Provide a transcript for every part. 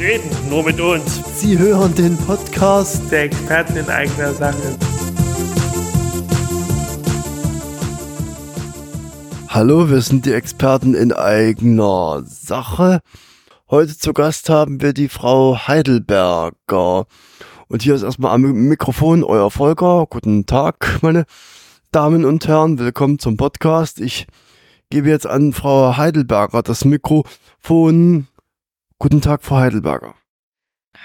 reden nur mit uns. Sie hören den Podcast der Experten in eigener Sache. Hallo, wir sind die Experten in eigener Sache. Heute zu Gast haben wir die Frau Heidelberger. Und hier ist erstmal am Mikrofon euer Volker. Guten Tag, meine Damen und Herren. Willkommen zum Podcast. Ich gebe jetzt an Frau Heidelberger das Mikrofon. Guten Tag, Frau Heidelberger.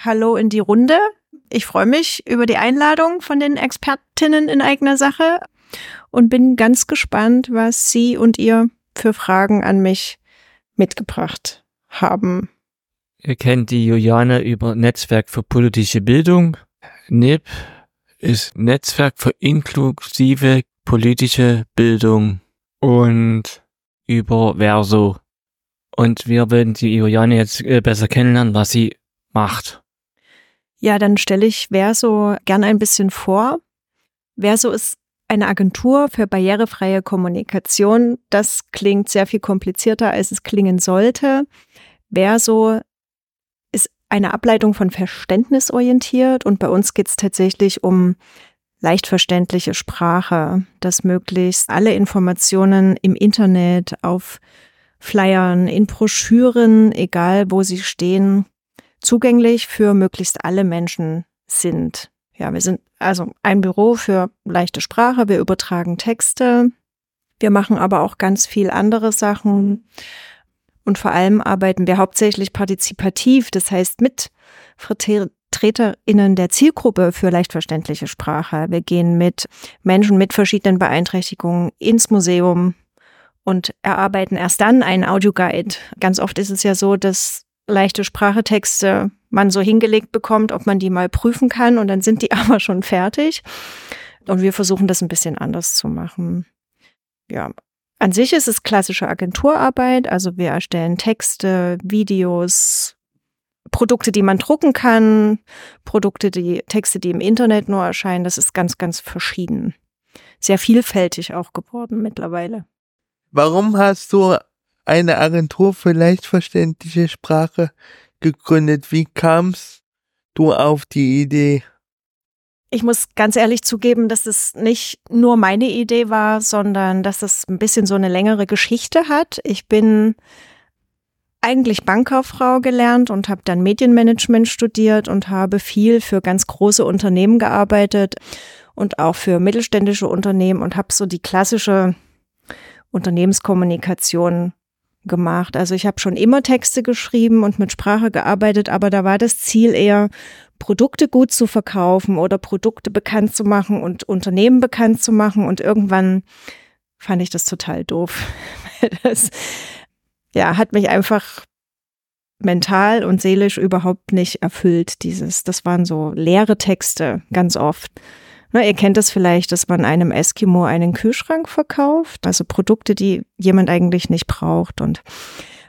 Hallo in die Runde. Ich freue mich über die Einladung von den Expertinnen in eigener Sache und bin ganz gespannt, was Sie und ihr für Fragen an mich mitgebracht haben. Ihr kennt die Juliane über Netzwerk für politische Bildung. NIP ist Netzwerk für inklusive politische Bildung und über Verso. Und wir werden die Juliane jetzt äh, besser kennenlernen, was sie macht. Ja, dann stelle ich Verso gerne ein bisschen vor. Verso ist eine Agentur für barrierefreie Kommunikation. Das klingt sehr viel komplizierter, als es klingen sollte. Verso ist eine Ableitung von verständnisorientiert und bei uns geht es tatsächlich um leicht verständliche Sprache, dass möglichst alle Informationen im Internet, auf Flyern, in Broschüren, egal wo sie stehen, zugänglich für möglichst alle Menschen sind. Ja, wir sind also ein Büro für leichte Sprache, wir übertragen Texte, wir machen aber auch ganz viel andere Sachen und vor allem arbeiten wir hauptsächlich partizipativ, das heißt mit VertreterInnen der Zielgruppe für leicht verständliche Sprache. Wir gehen mit Menschen mit verschiedenen Beeinträchtigungen ins Museum und erarbeiten erst dann einen Audioguide. Ganz oft ist es ja so, dass leichte Sprachetexte man so hingelegt bekommt, ob man die mal prüfen kann und dann sind die aber schon fertig. Und wir versuchen das ein bisschen anders zu machen. Ja, an sich ist es klassische Agenturarbeit, also wir erstellen Texte, Videos, Produkte, die man drucken kann, Produkte, die Texte, die im Internet nur erscheinen, das ist ganz, ganz verschieden. Sehr vielfältig auch geworden mittlerweile. Warum hast du eine Agentur für leicht verständliche Sprache gegründet? Wie kamst du auf die Idee? Ich muss ganz ehrlich zugeben, dass es nicht nur meine Idee war, sondern dass es ein bisschen so eine längere Geschichte hat. Ich bin eigentlich Bankkauffrau gelernt und habe dann Medienmanagement studiert und habe viel für ganz große Unternehmen gearbeitet und auch für mittelständische Unternehmen und habe so die klassische Unternehmenskommunikation gemacht. Also ich habe schon immer Texte geschrieben und mit Sprache gearbeitet, aber da war das Ziel eher, Produkte gut zu verkaufen oder Produkte bekannt zu machen und Unternehmen bekannt zu machen. Und irgendwann fand ich das total doof. Das ja, hat mich einfach mental und seelisch überhaupt nicht erfüllt. Dieses, das waren so leere Texte ganz oft. Na, ihr kennt das vielleicht, dass man einem Eskimo einen Kühlschrank verkauft, also Produkte, die jemand eigentlich nicht braucht. Und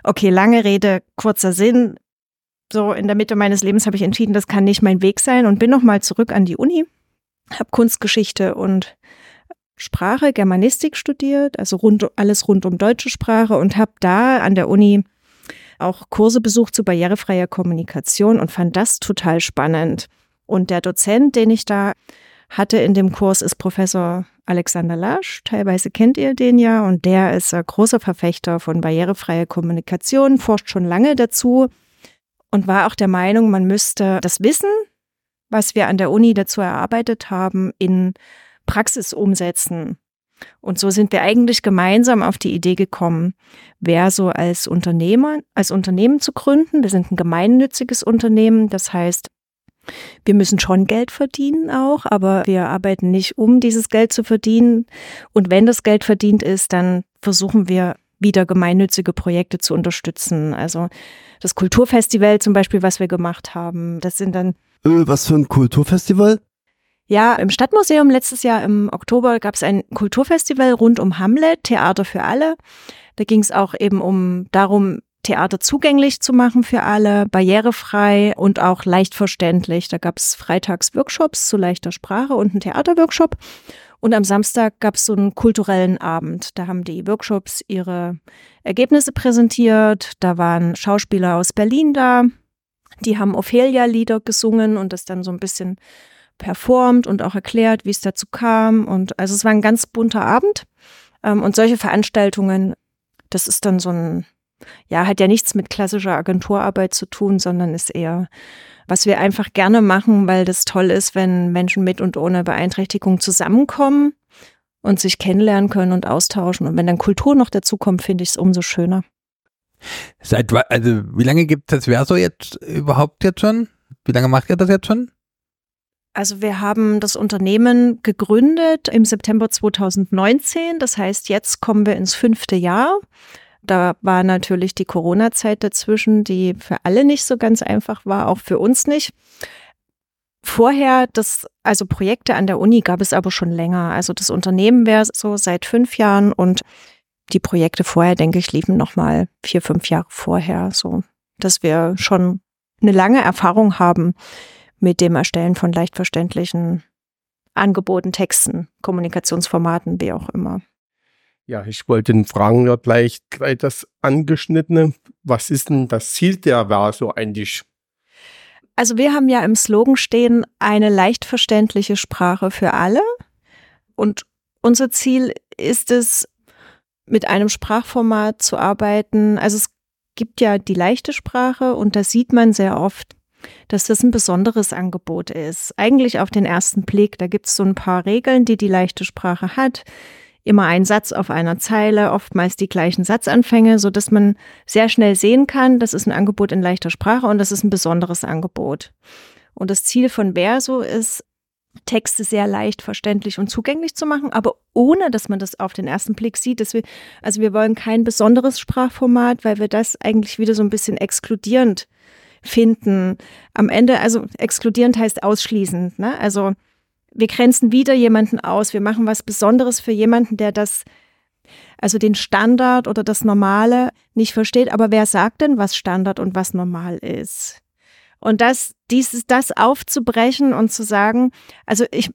okay, lange Rede, kurzer Sinn. So in der Mitte meines Lebens habe ich entschieden, das kann nicht mein Weg sein und bin nochmal zurück an die Uni, habe Kunstgeschichte und Sprache, Germanistik studiert, also rund, alles rund um deutsche Sprache und habe da an der Uni auch Kurse besucht zu barrierefreier Kommunikation und fand das total spannend. Und der Dozent, den ich da hatte in dem Kurs, ist Professor Alexander Lasch. Teilweise kennt ihr den ja und der ist ein großer Verfechter von barrierefreier Kommunikation, forscht schon lange dazu und war auch der Meinung, man müsste das Wissen, was wir an der Uni dazu erarbeitet haben, in Praxis umsetzen. Und so sind wir eigentlich gemeinsam auf die Idee gekommen, wer so als Unternehmer, als Unternehmen zu gründen. Wir sind ein gemeinnütziges Unternehmen. Das heißt, wir müssen schon Geld verdienen auch, aber wir arbeiten nicht, um dieses Geld zu verdienen. Und wenn das Geld verdient ist, dann versuchen wir wieder gemeinnützige Projekte zu unterstützen. Also das Kulturfestival zum Beispiel, was wir gemacht haben, das sind dann. Äh, was für ein Kulturfestival? Ja, im Stadtmuseum letztes Jahr im Oktober gab es ein Kulturfestival rund um Hamlet, Theater für alle. Da ging es auch eben um darum, Theater zugänglich zu machen für alle, barrierefrei und auch leicht verständlich. Da gab es freitags Workshops zu leichter Sprache und einen Theaterworkshop. Und am Samstag gab es so einen kulturellen Abend. Da haben die Workshops ihre Ergebnisse präsentiert. Da waren Schauspieler aus Berlin da, Die haben Ophelia-Lieder gesungen und das dann so ein bisschen performt und auch erklärt, wie es dazu kam. Und also es war ein ganz bunter Abend. Ähm, und solche Veranstaltungen, das ist dann so ein, ja, hat ja nichts mit klassischer Agenturarbeit zu tun, sondern ist eher, was wir einfach gerne machen, weil das toll ist, wenn Menschen mit und ohne Beeinträchtigung zusammenkommen und sich kennenlernen können und austauschen. Und wenn dann Kultur noch dazu kommt, finde ich es umso schöner. Seit, also, wie lange gibt es das Verso jetzt überhaupt jetzt schon? Wie lange macht ihr das jetzt schon? Also wir haben das Unternehmen gegründet im September 2019. Das heißt, jetzt kommen wir ins fünfte Jahr. Da war natürlich die Corona-Zeit dazwischen, die für alle nicht so ganz einfach war, auch für uns nicht. Vorher, das, also Projekte an der Uni gab es aber schon länger. Also das Unternehmen wäre so seit fünf Jahren und die Projekte vorher, denke ich, liefen nochmal vier, fünf Jahre vorher, so, dass wir schon eine lange Erfahrung haben mit dem Erstellen von leicht verständlichen Angeboten, Texten, Kommunikationsformaten, wie auch immer. Ja, ich wollte den fragen, ja gleich, gleich das angeschnittene. Was ist denn das Ziel der Verso eigentlich? Also wir haben ja im Slogan stehen, eine leicht verständliche Sprache für alle. Und unser Ziel ist es, mit einem Sprachformat zu arbeiten. Also es gibt ja die leichte Sprache und da sieht man sehr oft, dass das ein besonderes Angebot ist. Eigentlich auf den ersten Blick, da gibt es so ein paar Regeln, die die leichte Sprache hat. Immer ein Satz auf einer Zeile, oftmals die gleichen Satzanfänge, so dass man sehr schnell sehen kann, das ist ein Angebot in leichter Sprache und das ist ein besonderes Angebot. Und das Ziel von Verso ist, Texte sehr leicht verständlich und zugänglich zu machen, aber ohne, dass man das auf den ersten Blick sieht. Dass wir, also wir wollen kein besonderes Sprachformat, weil wir das eigentlich wieder so ein bisschen exkludierend finden. Am Ende, also exkludierend heißt ausschließend. Ne? Also wir grenzen wieder jemanden aus. Wir machen was Besonderes für jemanden, der das, also den Standard oder das Normale nicht versteht. Aber wer sagt denn, was Standard und was normal ist? Und das, dieses, das aufzubrechen und zu sagen, also ich,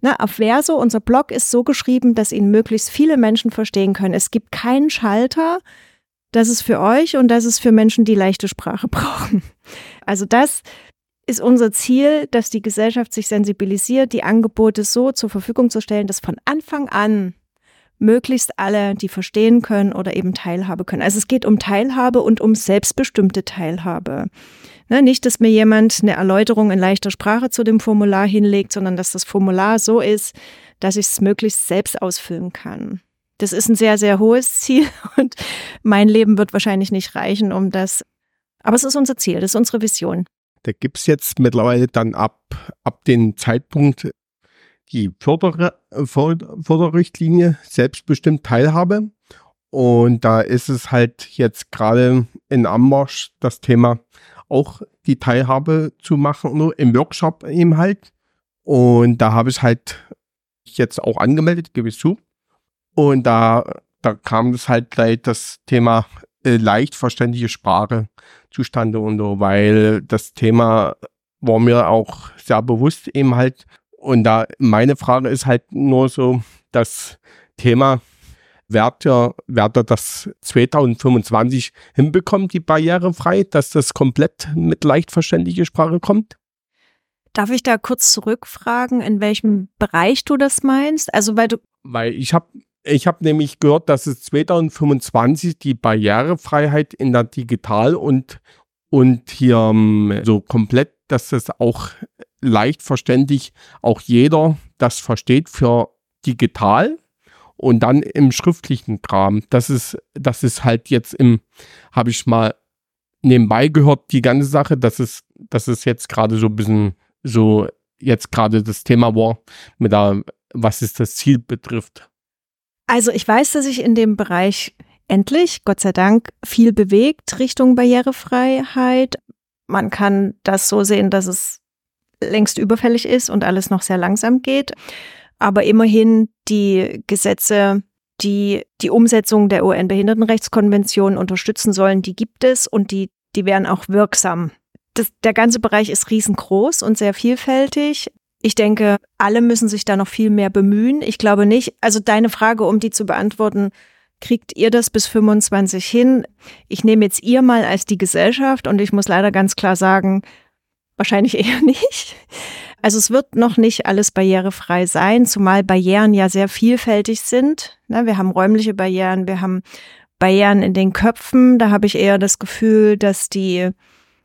na, auf Verso, unser Blog ist so geschrieben, dass ihn möglichst viele Menschen verstehen können. Es gibt keinen Schalter, das ist für euch und das ist für Menschen, die leichte Sprache brauchen. Also das ist unser Ziel, dass die Gesellschaft sich sensibilisiert, die Angebote so zur Verfügung zu stellen, dass von Anfang an möglichst alle, die verstehen können oder eben Teilhabe können. Also es geht um Teilhabe und um selbstbestimmte Teilhabe. Ne, nicht, dass mir jemand eine Erläuterung in leichter Sprache zu dem Formular hinlegt, sondern dass das Formular so ist, dass ich es möglichst selbst ausfüllen kann. Das ist ein sehr, sehr hohes Ziel und mein Leben wird wahrscheinlich nicht reichen, um das. Aber es ist unser Ziel, das ist unsere Vision. Da gibt es jetzt mittlerweile dann ab, ab dem Zeitpunkt die Förder, Förderrichtlinie selbstbestimmt Teilhabe. Und da ist es halt jetzt gerade in Ammarsch das Thema auch die Teilhabe zu machen, nur im Workshop eben halt. Und da habe ich halt jetzt auch angemeldet, gebe ich zu. Und da, da kam es halt gleich das Thema äh, leicht verständliche Sprache zustande und so, weil das Thema war mir auch sehr bewusst eben halt. Und da meine Frage ist halt nur so, das Thema wird ja, wird er das 2025 hinbekommen, die barrierefrei, dass das komplett mit leicht verständlicher Sprache kommt? Darf ich da kurz zurückfragen, in welchem Bereich du das meinst? Also weil du weil ich habe ich habe nämlich gehört, dass es 2025 die Barrierefreiheit in der Digital und und hier ähm, so komplett, dass das auch leicht verständlich auch jeder das versteht für digital und dann im schriftlichen Kram. Das ist, das ist halt jetzt im, habe ich mal nebenbei gehört, die ganze Sache, dass es, dass es jetzt gerade so ein bisschen so jetzt gerade das Thema war, mit der, was es das Ziel betrifft. Also ich weiß, dass sich in dem Bereich endlich, Gott sei Dank, viel bewegt Richtung Barrierefreiheit. Man kann das so sehen, dass es längst überfällig ist und alles noch sehr langsam geht. Aber immerhin die Gesetze, die die Umsetzung der UN-Behindertenrechtskonvention unterstützen sollen, die gibt es und die, die wären auch wirksam. Das, der ganze Bereich ist riesengroß und sehr vielfältig. Ich denke, alle müssen sich da noch viel mehr bemühen. Ich glaube nicht, also deine Frage, um die zu beantworten, kriegt ihr das bis 25 hin? Ich nehme jetzt ihr mal als die Gesellschaft und ich muss leider ganz klar sagen, wahrscheinlich eher nicht. Also es wird noch nicht alles barrierefrei sein, zumal Barrieren ja sehr vielfältig sind. Ne, wir haben räumliche Barrieren, wir haben Barrieren in den Köpfen. Da habe ich eher das Gefühl, dass die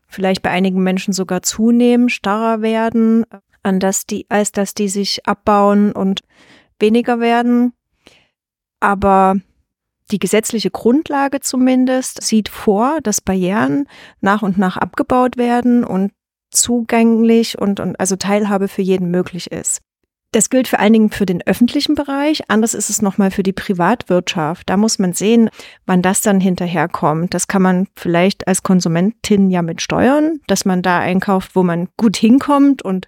vielleicht bei einigen Menschen sogar zunehmen, starrer werden, an dass die, als dass die sich abbauen und weniger werden. Aber die gesetzliche Grundlage zumindest sieht vor, dass Barrieren nach und nach abgebaut werden und zugänglich und, und also Teilhabe für jeden möglich ist. Das gilt vor allen Dingen für den öffentlichen Bereich. Anders ist es nochmal für die Privatwirtschaft. Da muss man sehen, wann das dann hinterherkommt. Das kann man vielleicht als Konsumentin ja mit steuern, dass man da einkauft, wo man gut hinkommt und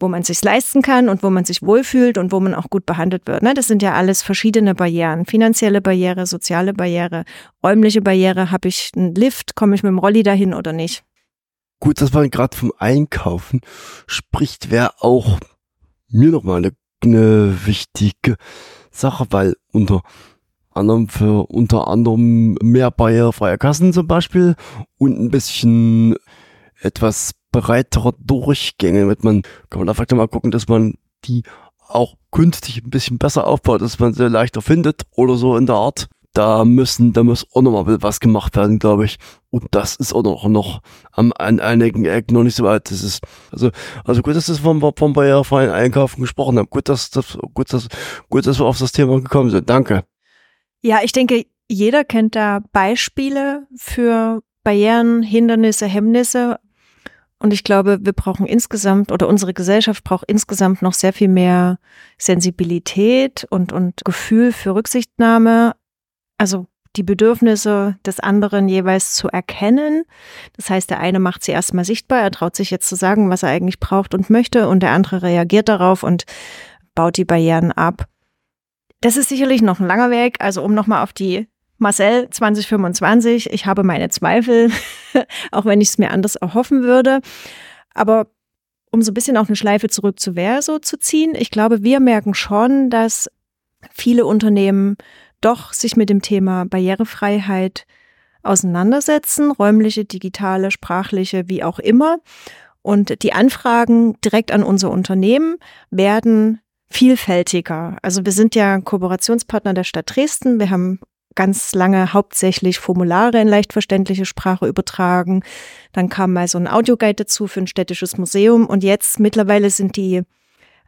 wo man sich leisten kann und wo man sich wohlfühlt und wo man auch gut behandelt wird. Ne? Das sind ja alles verschiedene Barrieren. Finanzielle Barriere, soziale Barriere, räumliche Barriere. Habe ich einen Lift? Komme ich mit dem Rolli dahin oder nicht? Gut, dass man gerade vom Einkaufen spricht, wäre auch mir nochmal eine, eine wichtige Sache, weil unter anderem für unter anderem mehr barrierefreie Kassen zum Beispiel und ein bisschen etwas breitere Durchgänge, damit man, kann man da vielleicht mal gucken, dass man die auch künstlich ein bisschen besser aufbaut, dass man sie leichter findet oder so in der Art da müssen, da muss auch nochmal was gemacht werden, glaube ich. Und das ist auch noch, noch am, an einigen Ecken noch nicht so weit. Das ist, also, also gut, dass wir vom, vom barrierefreien Einkaufen gesprochen haben. Gut, dass, das, gut, dass, gut, dass wir auf das Thema gekommen sind. Danke. Ja, ich denke, jeder kennt da Beispiele für Barrieren, Hindernisse, Hemmnisse. Und ich glaube, wir brauchen insgesamt oder unsere Gesellschaft braucht insgesamt noch sehr viel mehr Sensibilität und, und Gefühl für Rücksichtnahme also die Bedürfnisse des anderen jeweils zu erkennen. Das heißt, der eine macht sie erstmal sichtbar, er traut sich jetzt zu sagen, was er eigentlich braucht und möchte, und der andere reagiert darauf und baut die Barrieren ab. Das ist sicherlich noch ein langer Weg. Also um nochmal auf die Marcel 2025, ich habe meine Zweifel, auch wenn ich es mir anders erhoffen würde. Aber um so ein bisschen auch eine Schleife zurück zu Verso zu ziehen, ich glaube, wir merken schon, dass viele Unternehmen doch sich mit dem Thema Barrierefreiheit auseinandersetzen, räumliche, digitale, sprachliche, wie auch immer. Und die Anfragen direkt an unser Unternehmen werden vielfältiger. Also wir sind ja Kooperationspartner der Stadt Dresden. Wir haben ganz lange hauptsächlich Formulare in leicht verständliche Sprache übertragen. Dann kam mal so ein Audioguide dazu für ein städtisches Museum. Und jetzt mittlerweile sind die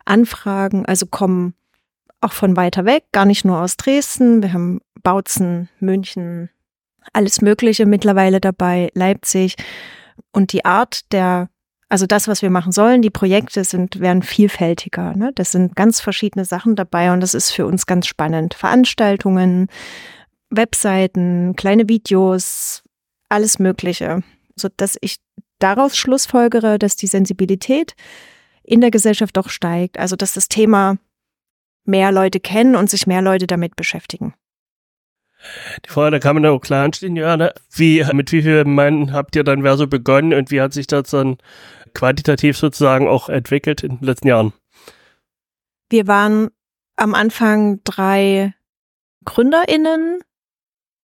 Anfragen, also kommen auch von weiter weg, gar nicht nur aus Dresden. Wir haben Bautzen, München, alles Mögliche mittlerweile dabei, Leipzig. Und die Art der, also das, was wir machen sollen, die Projekte sind, werden vielfältiger. Ne? Das sind ganz verschiedene Sachen dabei und das ist für uns ganz spannend. Veranstaltungen, Webseiten, kleine Videos, alles Mögliche. So dass ich daraus schlussfolgere, dass die Sensibilität in der Gesellschaft doch steigt. Also dass das Thema mehr Leute kennen und sich mehr Leute damit beschäftigen. Die Frage, da kann man auch klar anstehen, ja, ne? wie, mit wie vielen Mann habt ihr dann Verso begonnen und wie hat sich das dann quantitativ sozusagen auch entwickelt in den letzten Jahren? Wir waren am Anfang drei GründerInnen,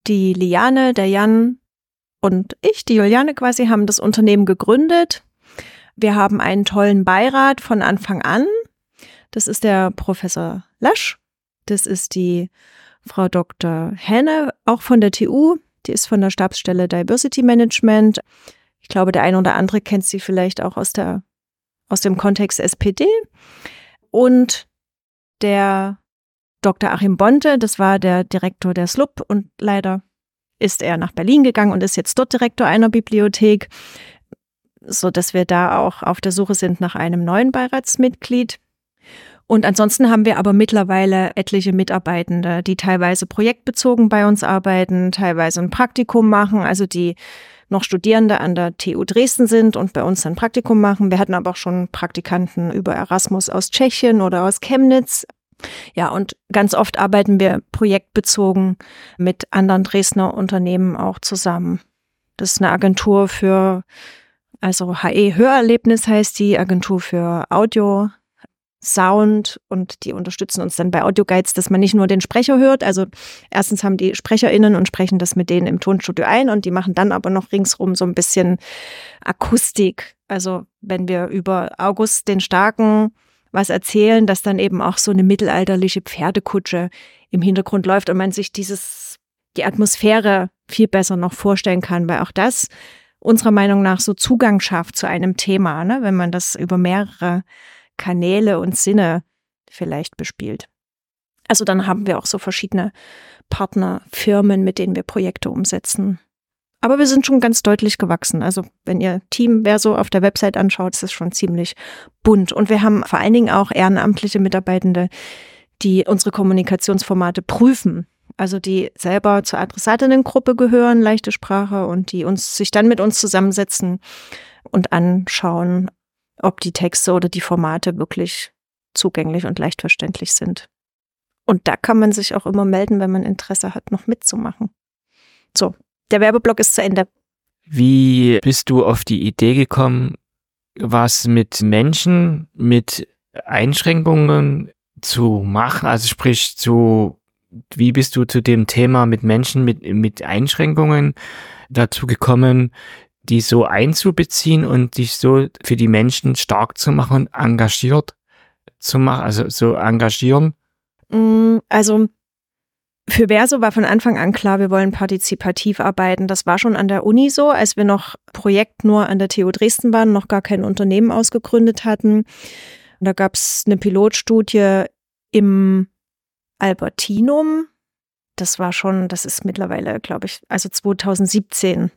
die Liane, der Jan und ich, die Juliane quasi, haben das Unternehmen gegründet. Wir haben einen tollen Beirat von Anfang an. Das ist der Professor Lasch. Das ist die Frau Dr. Henne, auch von der TU. Die ist von der Stabsstelle Diversity Management. Ich glaube, der eine oder andere kennt sie vielleicht auch aus der, aus dem Kontext SPD. Und der Dr. Achim Bonte, das war der Direktor der SLUB und leider ist er nach Berlin gegangen und ist jetzt dort Direktor einer Bibliothek, so dass wir da auch auf der Suche sind nach einem neuen Beiratsmitglied. Und ansonsten haben wir aber mittlerweile etliche Mitarbeitende, die teilweise projektbezogen bei uns arbeiten, teilweise ein Praktikum machen, also die noch Studierende an der TU Dresden sind und bei uns ein Praktikum machen. Wir hatten aber auch schon Praktikanten über Erasmus aus Tschechien oder aus Chemnitz. Ja, und ganz oft arbeiten wir projektbezogen mit anderen Dresdner Unternehmen auch zusammen. Das ist eine Agentur für, also HE Hörerlebnis heißt die, Agentur für Audio, Sound und die unterstützen uns dann bei Audioguides, dass man nicht nur den Sprecher hört. Also erstens haben die SprecherInnen und sprechen das mit denen im Tonstudio ein und die machen dann aber noch ringsrum so ein bisschen Akustik. Also wenn wir über August den Starken was erzählen, dass dann eben auch so eine mittelalterliche Pferdekutsche im Hintergrund läuft und man sich dieses, die Atmosphäre viel besser noch vorstellen kann, weil auch das unserer Meinung nach so Zugang schafft zu einem Thema, ne, wenn man das über mehrere Kanäle und Sinne vielleicht bespielt. Also dann haben wir auch so verschiedene Partnerfirmen, mit denen wir Projekte umsetzen. Aber wir sind schon ganz deutlich gewachsen. Also wenn ihr Team Verso auf der Website anschaut, ist es schon ziemlich bunt. Und wir haben vor allen Dingen auch ehrenamtliche Mitarbeitende, die unsere Kommunikationsformate prüfen. Also die selber zur Adressatinnengruppe gehören, leichte Sprache, und die uns sich dann mit uns zusammensetzen und anschauen, ob die Texte oder die Formate wirklich zugänglich und leicht verständlich sind. Und da kann man sich auch immer melden, wenn man Interesse hat, noch mitzumachen. So, der Werbeblock ist zu Ende. Wie bist du auf die Idee gekommen, was mit Menschen mit Einschränkungen zu machen? Also sprich, zu, wie bist du zu dem Thema mit Menschen mit, mit Einschränkungen dazu gekommen, die so einzubeziehen und dich so für die Menschen stark zu machen und engagiert zu machen, also so engagieren? Mm, also für Verso war von Anfang an klar, wir wollen partizipativ arbeiten. Das war schon an der Uni so, als wir noch Projekt nur an der TU Dresden waren, noch gar kein Unternehmen ausgegründet hatten. Da gab es eine Pilotstudie im Albertinum. Das war schon, das ist mittlerweile, glaube ich, also 2017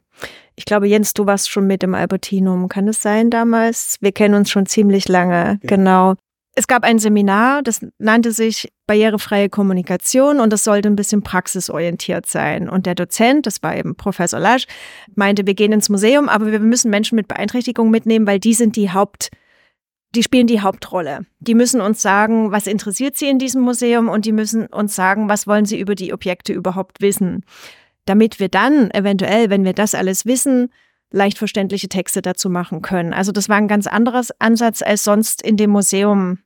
ich glaube, Jens, du warst schon mit im Albertinum. Kann es sein damals? Wir kennen uns schon ziemlich lange. Ja. Genau. Es gab ein Seminar, das nannte sich Barrierefreie Kommunikation und das sollte ein bisschen praxisorientiert sein. Und der Dozent, das war eben Professor Lasch, meinte, wir gehen ins Museum, aber wir müssen Menschen mit Beeinträchtigung mitnehmen, weil die sind die Haupt, die spielen die Hauptrolle. Die müssen uns sagen, was interessiert sie in diesem Museum und die müssen uns sagen, was wollen sie über die Objekte überhaupt wissen damit wir dann eventuell, wenn wir das alles wissen, leicht verständliche Texte dazu machen können. Also das war ein ganz anderes Ansatz als sonst in dem Museum,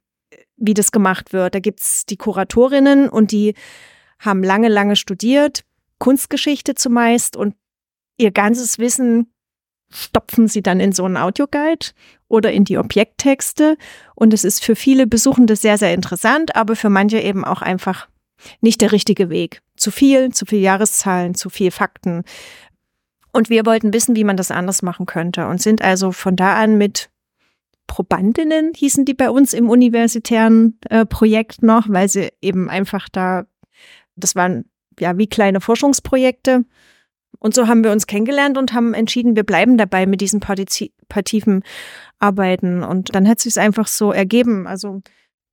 wie das gemacht wird. Da gibt's die Kuratorinnen und die haben lange, lange studiert, Kunstgeschichte zumeist und ihr ganzes Wissen stopfen sie dann in so einen Audioguide oder in die Objekttexte. Und es ist für viele Besuchende sehr, sehr interessant, aber für manche eben auch einfach nicht der richtige Weg. Zu viel, zu viel Jahreszahlen, zu viel Fakten. Und wir wollten wissen, wie man das anders machen könnte und sind also von da an mit Probandinnen, hießen die bei uns im universitären äh, Projekt noch, weil sie eben einfach da, das waren ja wie kleine Forschungsprojekte. Und so haben wir uns kennengelernt und haben entschieden, wir bleiben dabei mit diesen partizipativen Arbeiten. Und dann hat sich es einfach so ergeben. Also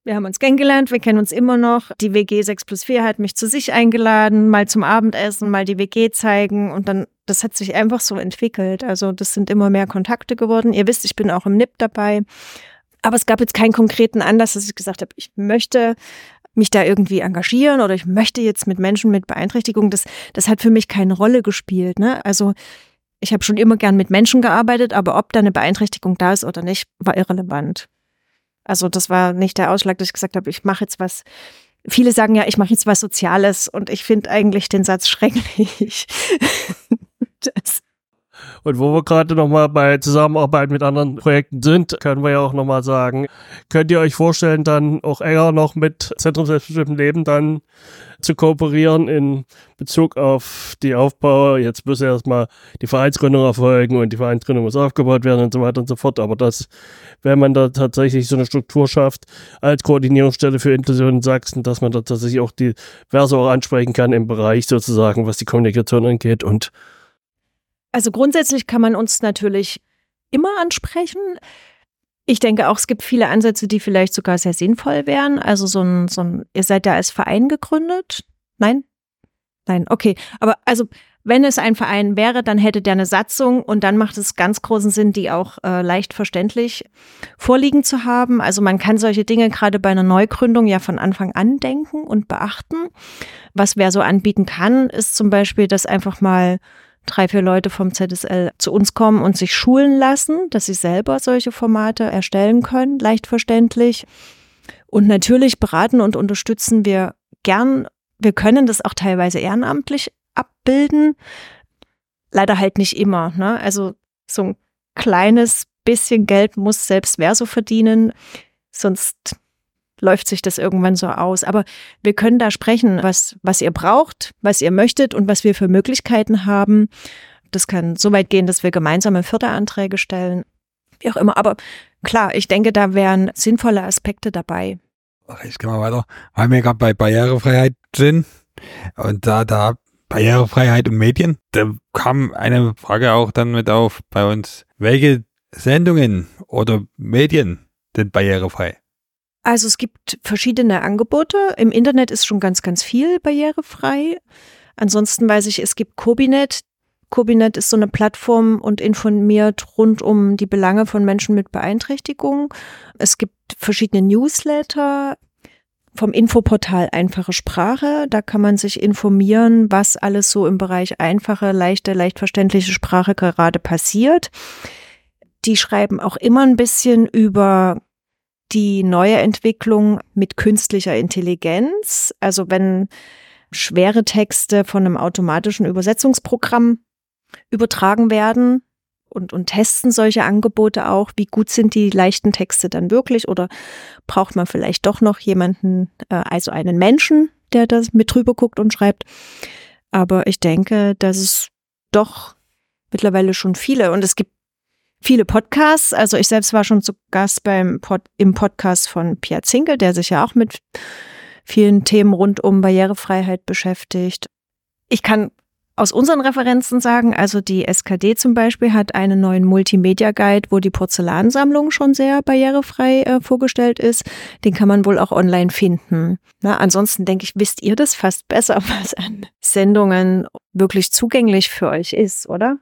wir haben uns kennengelernt, wir kennen uns immer noch. Die WG 6 plus 4 hat mich zu sich eingeladen, mal zum Abendessen, mal die WG zeigen und dann, das hat sich einfach so entwickelt. Also das sind immer mehr Kontakte geworden. Ihr wisst, ich bin auch im NIP dabei. Aber es gab jetzt keinen konkreten Anlass, dass ich gesagt habe, ich möchte mich da irgendwie engagieren oder ich möchte jetzt mit Menschen mit Beeinträchtigung. Das, das hat für mich keine Rolle gespielt. Ne? Also ich habe schon immer gern mit Menschen gearbeitet, aber ob da eine Beeinträchtigung da ist oder nicht, war irrelevant. Also das war nicht der Ausschlag, dass ich gesagt habe, ich mache jetzt was. Viele sagen ja, ich mache jetzt was Soziales und ich finde eigentlich den Satz schrecklich. das, und wo wir gerade nochmal bei Zusammenarbeit mit anderen Projekten sind, können wir ja auch nochmal sagen, könnt ihr euch vorstellen, dann auch enger noch mit Zentrum Selbstbestimmten Leben dann zu kooperieren in Bezug auf die Aufbau. Jetzt muss erstmal die Vereinsgründung erfolgen und die Vereinsgründung muss aufgebaut werden und so weiter und so fort. Aber das, wenn man da tatsächlich so eine Struktur schafft als Koordinierungsstelle für Inklusion in Sachsen, dass man da tatsächlich auch die Verse auch ansprechen kann im Bereich sozusagen, was die Kommunikation angeht und also grundsätzlich kann man uns natürlich immer ansprechen. Ich denke auch, es gibt viele Ansätze, die vielleicht sogar sehr sinnvoll wären. Also so ein, so ein, ihr seid ja als Verein gegründet? Nein? Nein, okay. Aber also, wenn es ein Verein wäre, dann hätte der eine Satzung und dann macht es ganz großen Sinn, die auch äh, leicht verständlich vorliegen zu haben. Also man kann solche Dinge gerade bei einer Neugründung ja von Anfang an denken und beachten. Was wer so anbieten kann, ist zum Beispiel, dass einfach mal drei, vier Leute vom ZSL zu uns kommen und sich schulen lassen, dass sie selber solche Formate erstellen können, leicht verständlich. Und natürlich beraten und unterstützen wir gern. Wir können das auch teilweise ehrenamtlich abbilden. Leider halt nicht immer. Ne? Also so ein kleines bisschen Geld muss selbst Verso verdienen. Sonst läuft sich das irgendwann so aus. Aber wir können da sprechen, was, was ihr braucht, was ihr möchtet und was wir für Möglichkeiten haben. Das kann so weit gehen, dass wir gemeinsame Förderanträge stellen. Wie auch immer. Aber klar, ich denke, da wären sinnvolle Aspekte dabei. Ich gehe mal weiter. Weil wir gerade bei Barrierefreiheit sind und da, da Barrierefreiheit und Medien, da kam eine Frage auch dann mit auf bei uns. Welche Sendungen oder Medien sind barrierefrei? Also es gibt verschiedene Angebote. Im Internet ist schon ganz, ganz viel barrierefrei. Ansonsten weiß ich, es gibt Kobinet. Kobinet ist so eine Plattform und informiert rund um die Belange von Menschen mit Beeinträchtigung. Es gibt verschiedene Newsletter vom Infoportal Einfache Sprache. Da kann man sich informieren, was alles so im Bereich einfache, leichte, leicht verständliche Sprache gerade passiert. Die schreiben auch immer ein bisschen über die neue Entwicklung mit künstlicher Intelligenz. Also wenn schwere Texte von einem automatischen Übersetzungsprogramm übertragen werden und, und testen solche Angebote auch, wie gut sind die leichten Texte dann wirklich oder braucht man vielleicht doch noch jemanden, äh, also einen Menschen, der das mit drüber guckt und schreibt. Aber ich denke, dass es doch mittlerweile schon viele und es gibt viele Podcasts. Also ich selbst war schon zu Gast beim Pod, im Podcast von Pierre Zinkel, der sich ja auch mit vielen Themen rund um Barrierefreiheit beschäftigt. Ich kann aus unseren Referenzen sagen, also die SKD zum Beispiel hat einen neuen Multimedia-Guide, wo die Porzellansammlung schon sehr barrierefrei äh, vorgestellt ist. Den kann man wohl auch online finden. Na, ansonsten denke ich, wisst ihr das fast besser, was an Sendungen wirklich zugänglich für euch ist, oder?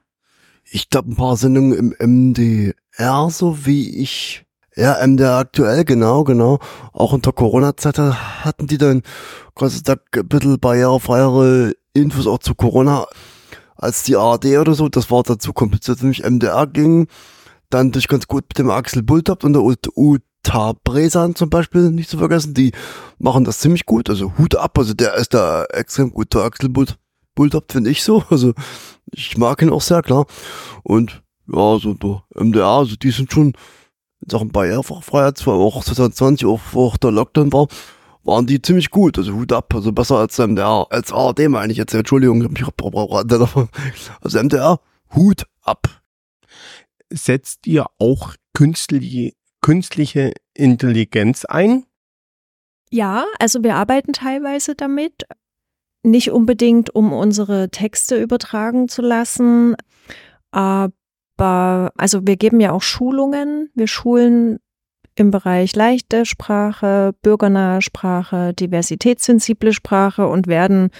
Ich glaube, ein paar Sendungen im MDR, so wie ich, ja, MDR aktuell, genau, genau. Auch unter Corona-Zeit hatten die dann Gott sei Dank ein bisschen barrierefreiere Infos auch zu Corona als die ARD oder so. Das war dazu kompliziert, nämlich MDR ging dann durch ganz gut mit dem Axel Bultopt und der Uta Bresan zum Beispiel nicht zu vergessen. Die machen das ziemlich gut, also Hut ab, also der ist da extrem gut, der Axel Bultopt. Bulldog finde ich so. Also ich mag ihn auch sehr klar. Und ja, so der MDR, also die sind schon in Sachen Barrierefreiheit, zwar auch 2020, auch vor der Lockdown war, waren die ziemlich gut. Also Hut ab, also besser als MDR, als ARD meine ich jetzt. Entschuldigung, ich hab also MDR, Hut ab. Setzt ihr auch künstliche, künstliche Intelligenz ein? Ja, also wir arbeiten teilweise damit. Nicht unbedingt, um unsere Texte übertragen zu lassen, aber also wir geben ja auch Schulungen. Wir schulen im Bereich leichte Sprache, bürgernahe Sprache, diversitätssensible Sprache und werden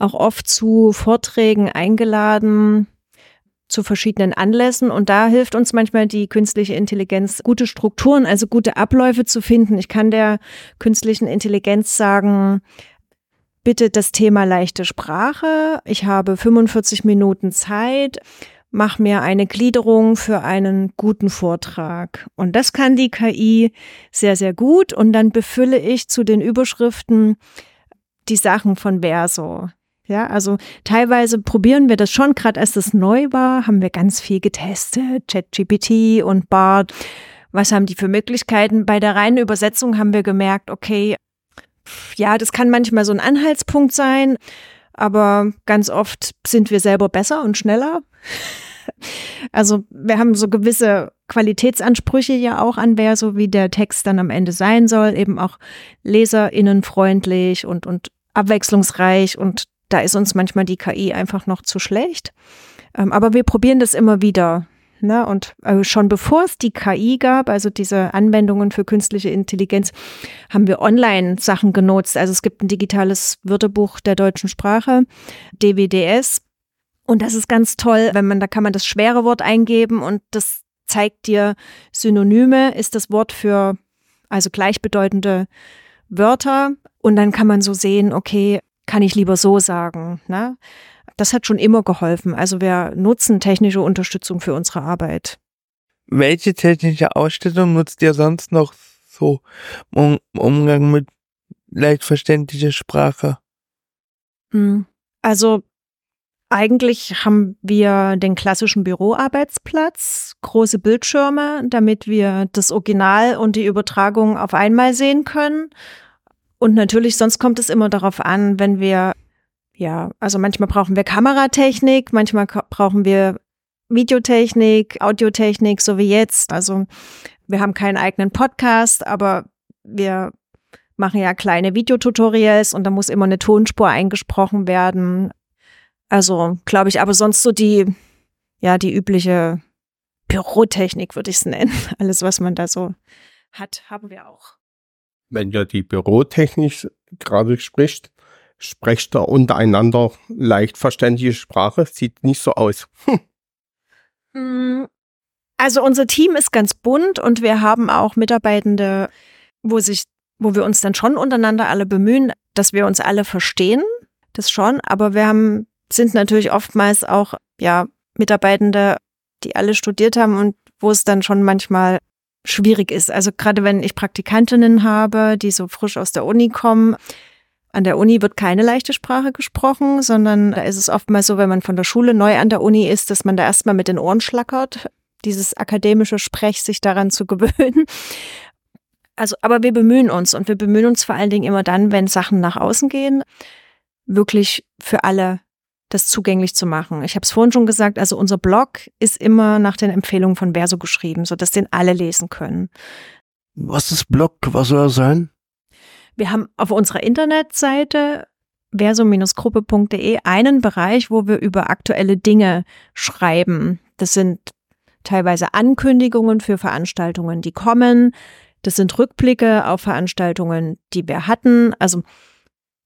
auch oft zu Vorträgen eingeladen zu verschiedenen Anlässen. Und da hilft uns manchmal die künstliche Intelligenz, gute Strukturen, also gute Abläufe zu finden. Ich kann der künstlichen Intelligenz sagen, bitte das Thema leichte Sprache. Ich habe 45 Minuten Zeit. Mach mir eine Gliederung für einen guten Vortrag. Und das kann die KI sehr, sehr gut. Und dann befülle ich zu den Überschriften die Sachen von Verso. Ja, also teilweise probieren wir das schon, gerade als das neu war, haben wir ganz viel getestet, ChatGPT und BART. Was haben die für Möglichkeiten? Bei der reinen Übersetzung haben wir gemerkt, okay, ja, das kann manchmal so ein Anhaltspunkt sein, aber ganz oft sind wir selber besser und schneller. Also wir haben so gewisse Qualitätsansprüche ja auch an Verso, wie der Text dann am Ende sein soll, eben auch leserinnenfreundlich und, und abwechslungsreich und da ist uns manchmal die KI einfach noch zu schlecht. Ähm, aber wir probieren das immer wieder. Ne? Und äh, schon bevor es die KI gab, also diese Anwendungen für künstliche Intelligenz, haben wir Online-Sachen genutzt. Also es gibt ein digitales Wörterbuch der deutschen Sprache, DWDS. Und das ist ganz toll, wenn man, da kann man das schwere Wort eingeben und das zeigt dir Synonyme, ist das Wort für also gleichbedeutende Wörter. Und dann kann man so sehen, okay, kann ich lieber so sagen. Ne? Das hat schon immer geholfen. Also wir nutzen technische Unterstützung für unsere Arbeit. Welche technische Ausstattung nutzt ihr sonst noch so im Umgang mit leicht verständlicher Sprache? Hm. Also eigentlich haben wir den klassischen Büroarbeitsplatz, große Bildschirme, damit wir das Original und die Übertragung auf einmal sehen können. Und natürlich, sonst kommt es immer darauf an, wenn wir, ja, also manchmal brauchen wir Kameratechnik, manchmal brauchen wir Videotechnik, Audiotechnik, so wie jetzt. Also wir haben keinen eigenen Podcast, aber wir machen ja kleine Videotutorials und da muss immer eine Tonspur eingesprochen werden. Also, glaube ich, aber sonst so die, ja, die übliche Bürotechnik, würde ich es nennen. Alles, was man da so hat, haben wir auch. Wenn ihr die Bürotechnik gerade spricht, sprecht ihr untereinander leicht verständliche Sprache. Sieht nicht so aus. Hm. Also unser Team ist ganz bunt und wir haben auch Mitarbeitende, wo sich, wo wir uns dann schon untereinander alle bemühen, dass wir uns alle verstehen. Das schon, aber wir haben, sind natürlich oftmals auch, ja, Mitarbeitende, die alle studiert haben und wo es dann schon manchmal schwierig ist. Also gerade wenn ich Praktikantinnen habe, die so frisch aus der Uni kommen, an der Uni wird keine leichte Sprache gesprochen, sondern da ist es oftmals so, wenn man von der Schule neu an der Uni ist, dass man da erstmal mit den Ohren schlackert, dieses akademische Sprech sich daran zu gewöhnen. Also, aber wir bemühen uns und wir bemühen uns vor allen Dingen immer dann, wenn Sachen nach außen gehen, wirklich für alle das zugänglich zu machen. Ich habe es vorhin schon gesagt, also unser Blog ist immer nach den Empfehlungen von Verso geschrieben, sodass den alle lesen können. Was ist Blog? Was soll er sein? Wir haben auf unserer Internetseite verso-gruppe.de einen Bereich, wo wir über aktuelle Dinge schreiben. Das sind teilweise Ankündigungen für Veranstaltungen, die kommen. Das sind Rückblicke auf Veranstaltungen, die wir hatten. Also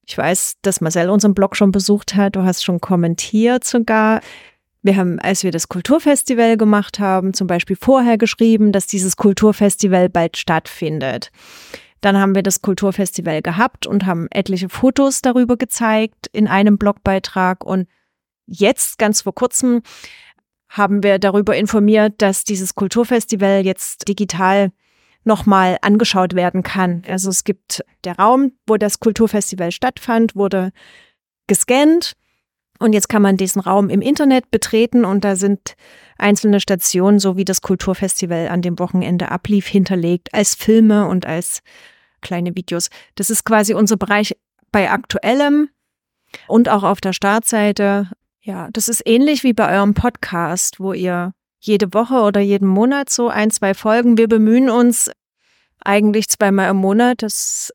ich weiß, dass Marcel unseren Blog schon besucht hat. Du hast schon kommentiert sogar. Wir haben, als wir das Kulturfestival gemacht haben, zum Beispiel vorher geschrieben, dass dieses Kulturfestival bald stattfindet. Dann haben wir das Kulturfestival gehabt und haben etliche Fotos darüber gezeigt in einem Blogbeitrag. Und jetzt, ganz vor kurzem, haben wir darüber informiert, dass dieses Kulturfestival jetzt digital nochmal angeschaut werden kann. Also es gibt der Raum, wo das Kulturfestival stattfand, wurde gescannt und jetzt kann man diesen Raum im Internet betreten und da sind einzelne Stationen, so wie das Kulturfestival an dem Wochenende ablief, hinterlegt als Filme und als kleine Videos. Das ist quasi unser Bereich bei aktuellem und auch auf der Startseite. Ja, das ist ähnlich wie bei eurem Podcast, wo ihr jede Woche oder jeden Monat so ein, zwei Folgen. Wir bemühen uns eigentlich zweimal im Monat. Das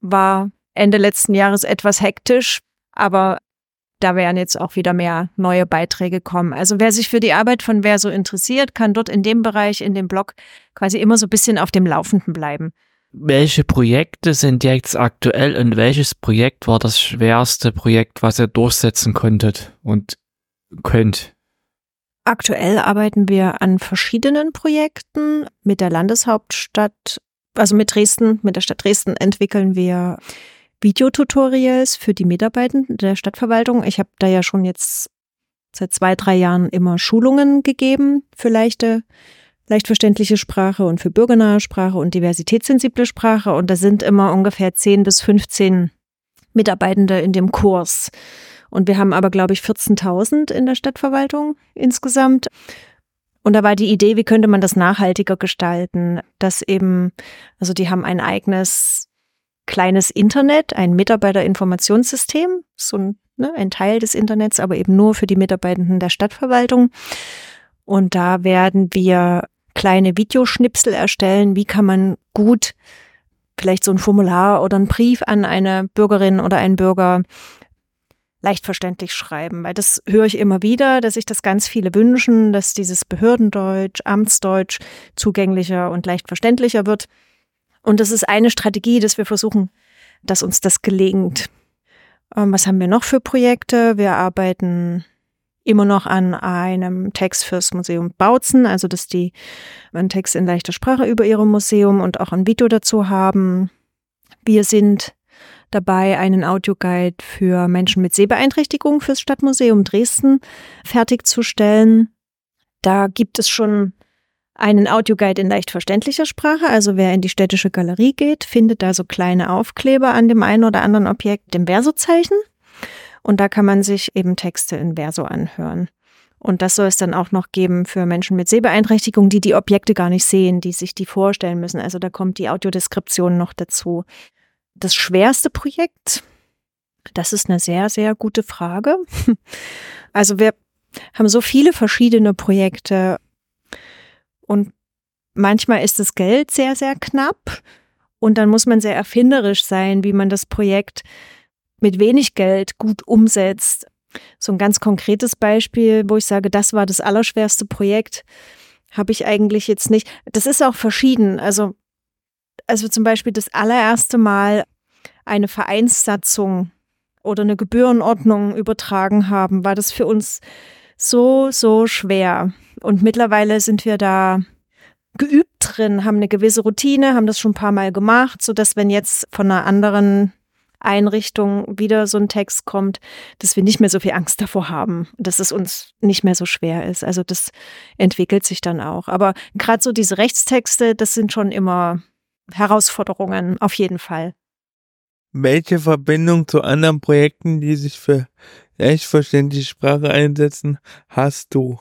war Ende letzten Jahres etwas hektisch, aber da werden jetzt auch wieder mehr neue Beiträge kommen. Also wer sich für die Arbeit von Verso interessiert, kann dort in dem Bereich, in dem Blog quasi immer so ein bisschen auf dem Laufenden bleiben. Welche Projekte sind jetzt aktuell und welches Projekt war das schwerste Projekt, was ihr durchsetzen konntet und könnt? Aktuell arbeiten wir an verschiedenen Projekten. Mit der Landeshauptstadt, also mit Dresden, mit der Stadt Dresden entwickeln wir Videotutorials für die Mitarbeitenden der Stadtverwaltung. Ich habe da ja schon jetzt seit zwei, drei Jahren immer Schulungen gegeben für leichte, leicht verständliche Sprache und für bürgernahe Sprache und diversitätssensible Sprache. Und da sind immer ungefähr 10 bis 15 Mitarbeitende in dem Kurs. Und wir haben aber, glaube ich, 14.000 in der Stadtverwaltung insgesamt. Und da war die Idee, wie könnte man das nachhaltiger gestalten, dass eben, also die haben ein eigenes kleines Internet, ein Mitarbeiterinformationssystem, so ein, ne, ein Teil des Internets, aber eben nur für die Mitarbeitenden der Stadtverwaltung. Und da werden wir kleine Videoschnipsel erstellen, wie kann man gut vielleicht so ein Formular oder einen Brief an eine Bürgerin oder einen Bürger leicht verständlich schreiben, weil das höre ich immer wieder, dass sich das ganz viele wünschen, dass dieses Behördendeutsch, Amtsdeutsch zugänglicher und leicht verständlicher wird. Und das ist eine Strategie, dass wir versuchen, dass uns das gelingt. Ähm, was haben wir noch für Projekte? Wir arbeiten immer noch an einem Text fürs Museum Bautzen, also dass die einen Text in leichter Sprache über ihrem Museum und auch ein Video dazu haben. Wir sind dabei, einen Audioguide für Menschen mit Sehbeeinträchtigung fürs Stadtmuseum Dresden fertigzustellen. Da gibt es schon einen Audioguide in leicht verständlicher Sprache. Also wer in die städtische Galerie geht, findet da so kleine Aufkleber an dem einen oder anderen Objekt im Versozeichen. Und da kann man sich eben Texte in Verso anhören. Und das soll es dann auch noch geben für Menschen mit Sehbeeinträchtigung, die die Objekte gar nicht sehen, die sich die vorstellen müssen. Also da kommt die Audiodeskription noch dazu. Das schwerste Projekt, das ist eine sehr, sehr gute Frage. Also wir haben so viele verschiedene Projekte und manchmal ist das Geld sehr, sehr knapp und dann muss man sehr erfinderisch sein, wie man das Projekt mit wenig Geld gut umsetzt. So ein ganz konkretes Beispiel, wo ich sage, das war das allerschwerste Projekt, habe ich eigentlich jetzt nicht. Das ist auch verschieden. Also, also zum Beispiel das allererste Mal eine Vereinssatzung oder eine Gebührenordnung übertragen haben, war das für uns so, so schwer. Und mittlerweile sind wir da geübt drin, haben eine gewisse Routine, haben das schon ein paar Mal gemacht, so dass wenn jetzt von einer anderen Einrichtung wieder so ein Text kommt, dass wir nicht mehr so viel Angst davor haben, dass es uns nicht mehr so schwer ist. Also das entwickelt sich dann auch. Aber gerade so diese Rechtstexte, das sind schon immer Herausforderungen, auf jeden Fall. Welche Verbindung zu anderen Projekten, die sich für leichtverständliche Sprache einsetzen, hast du?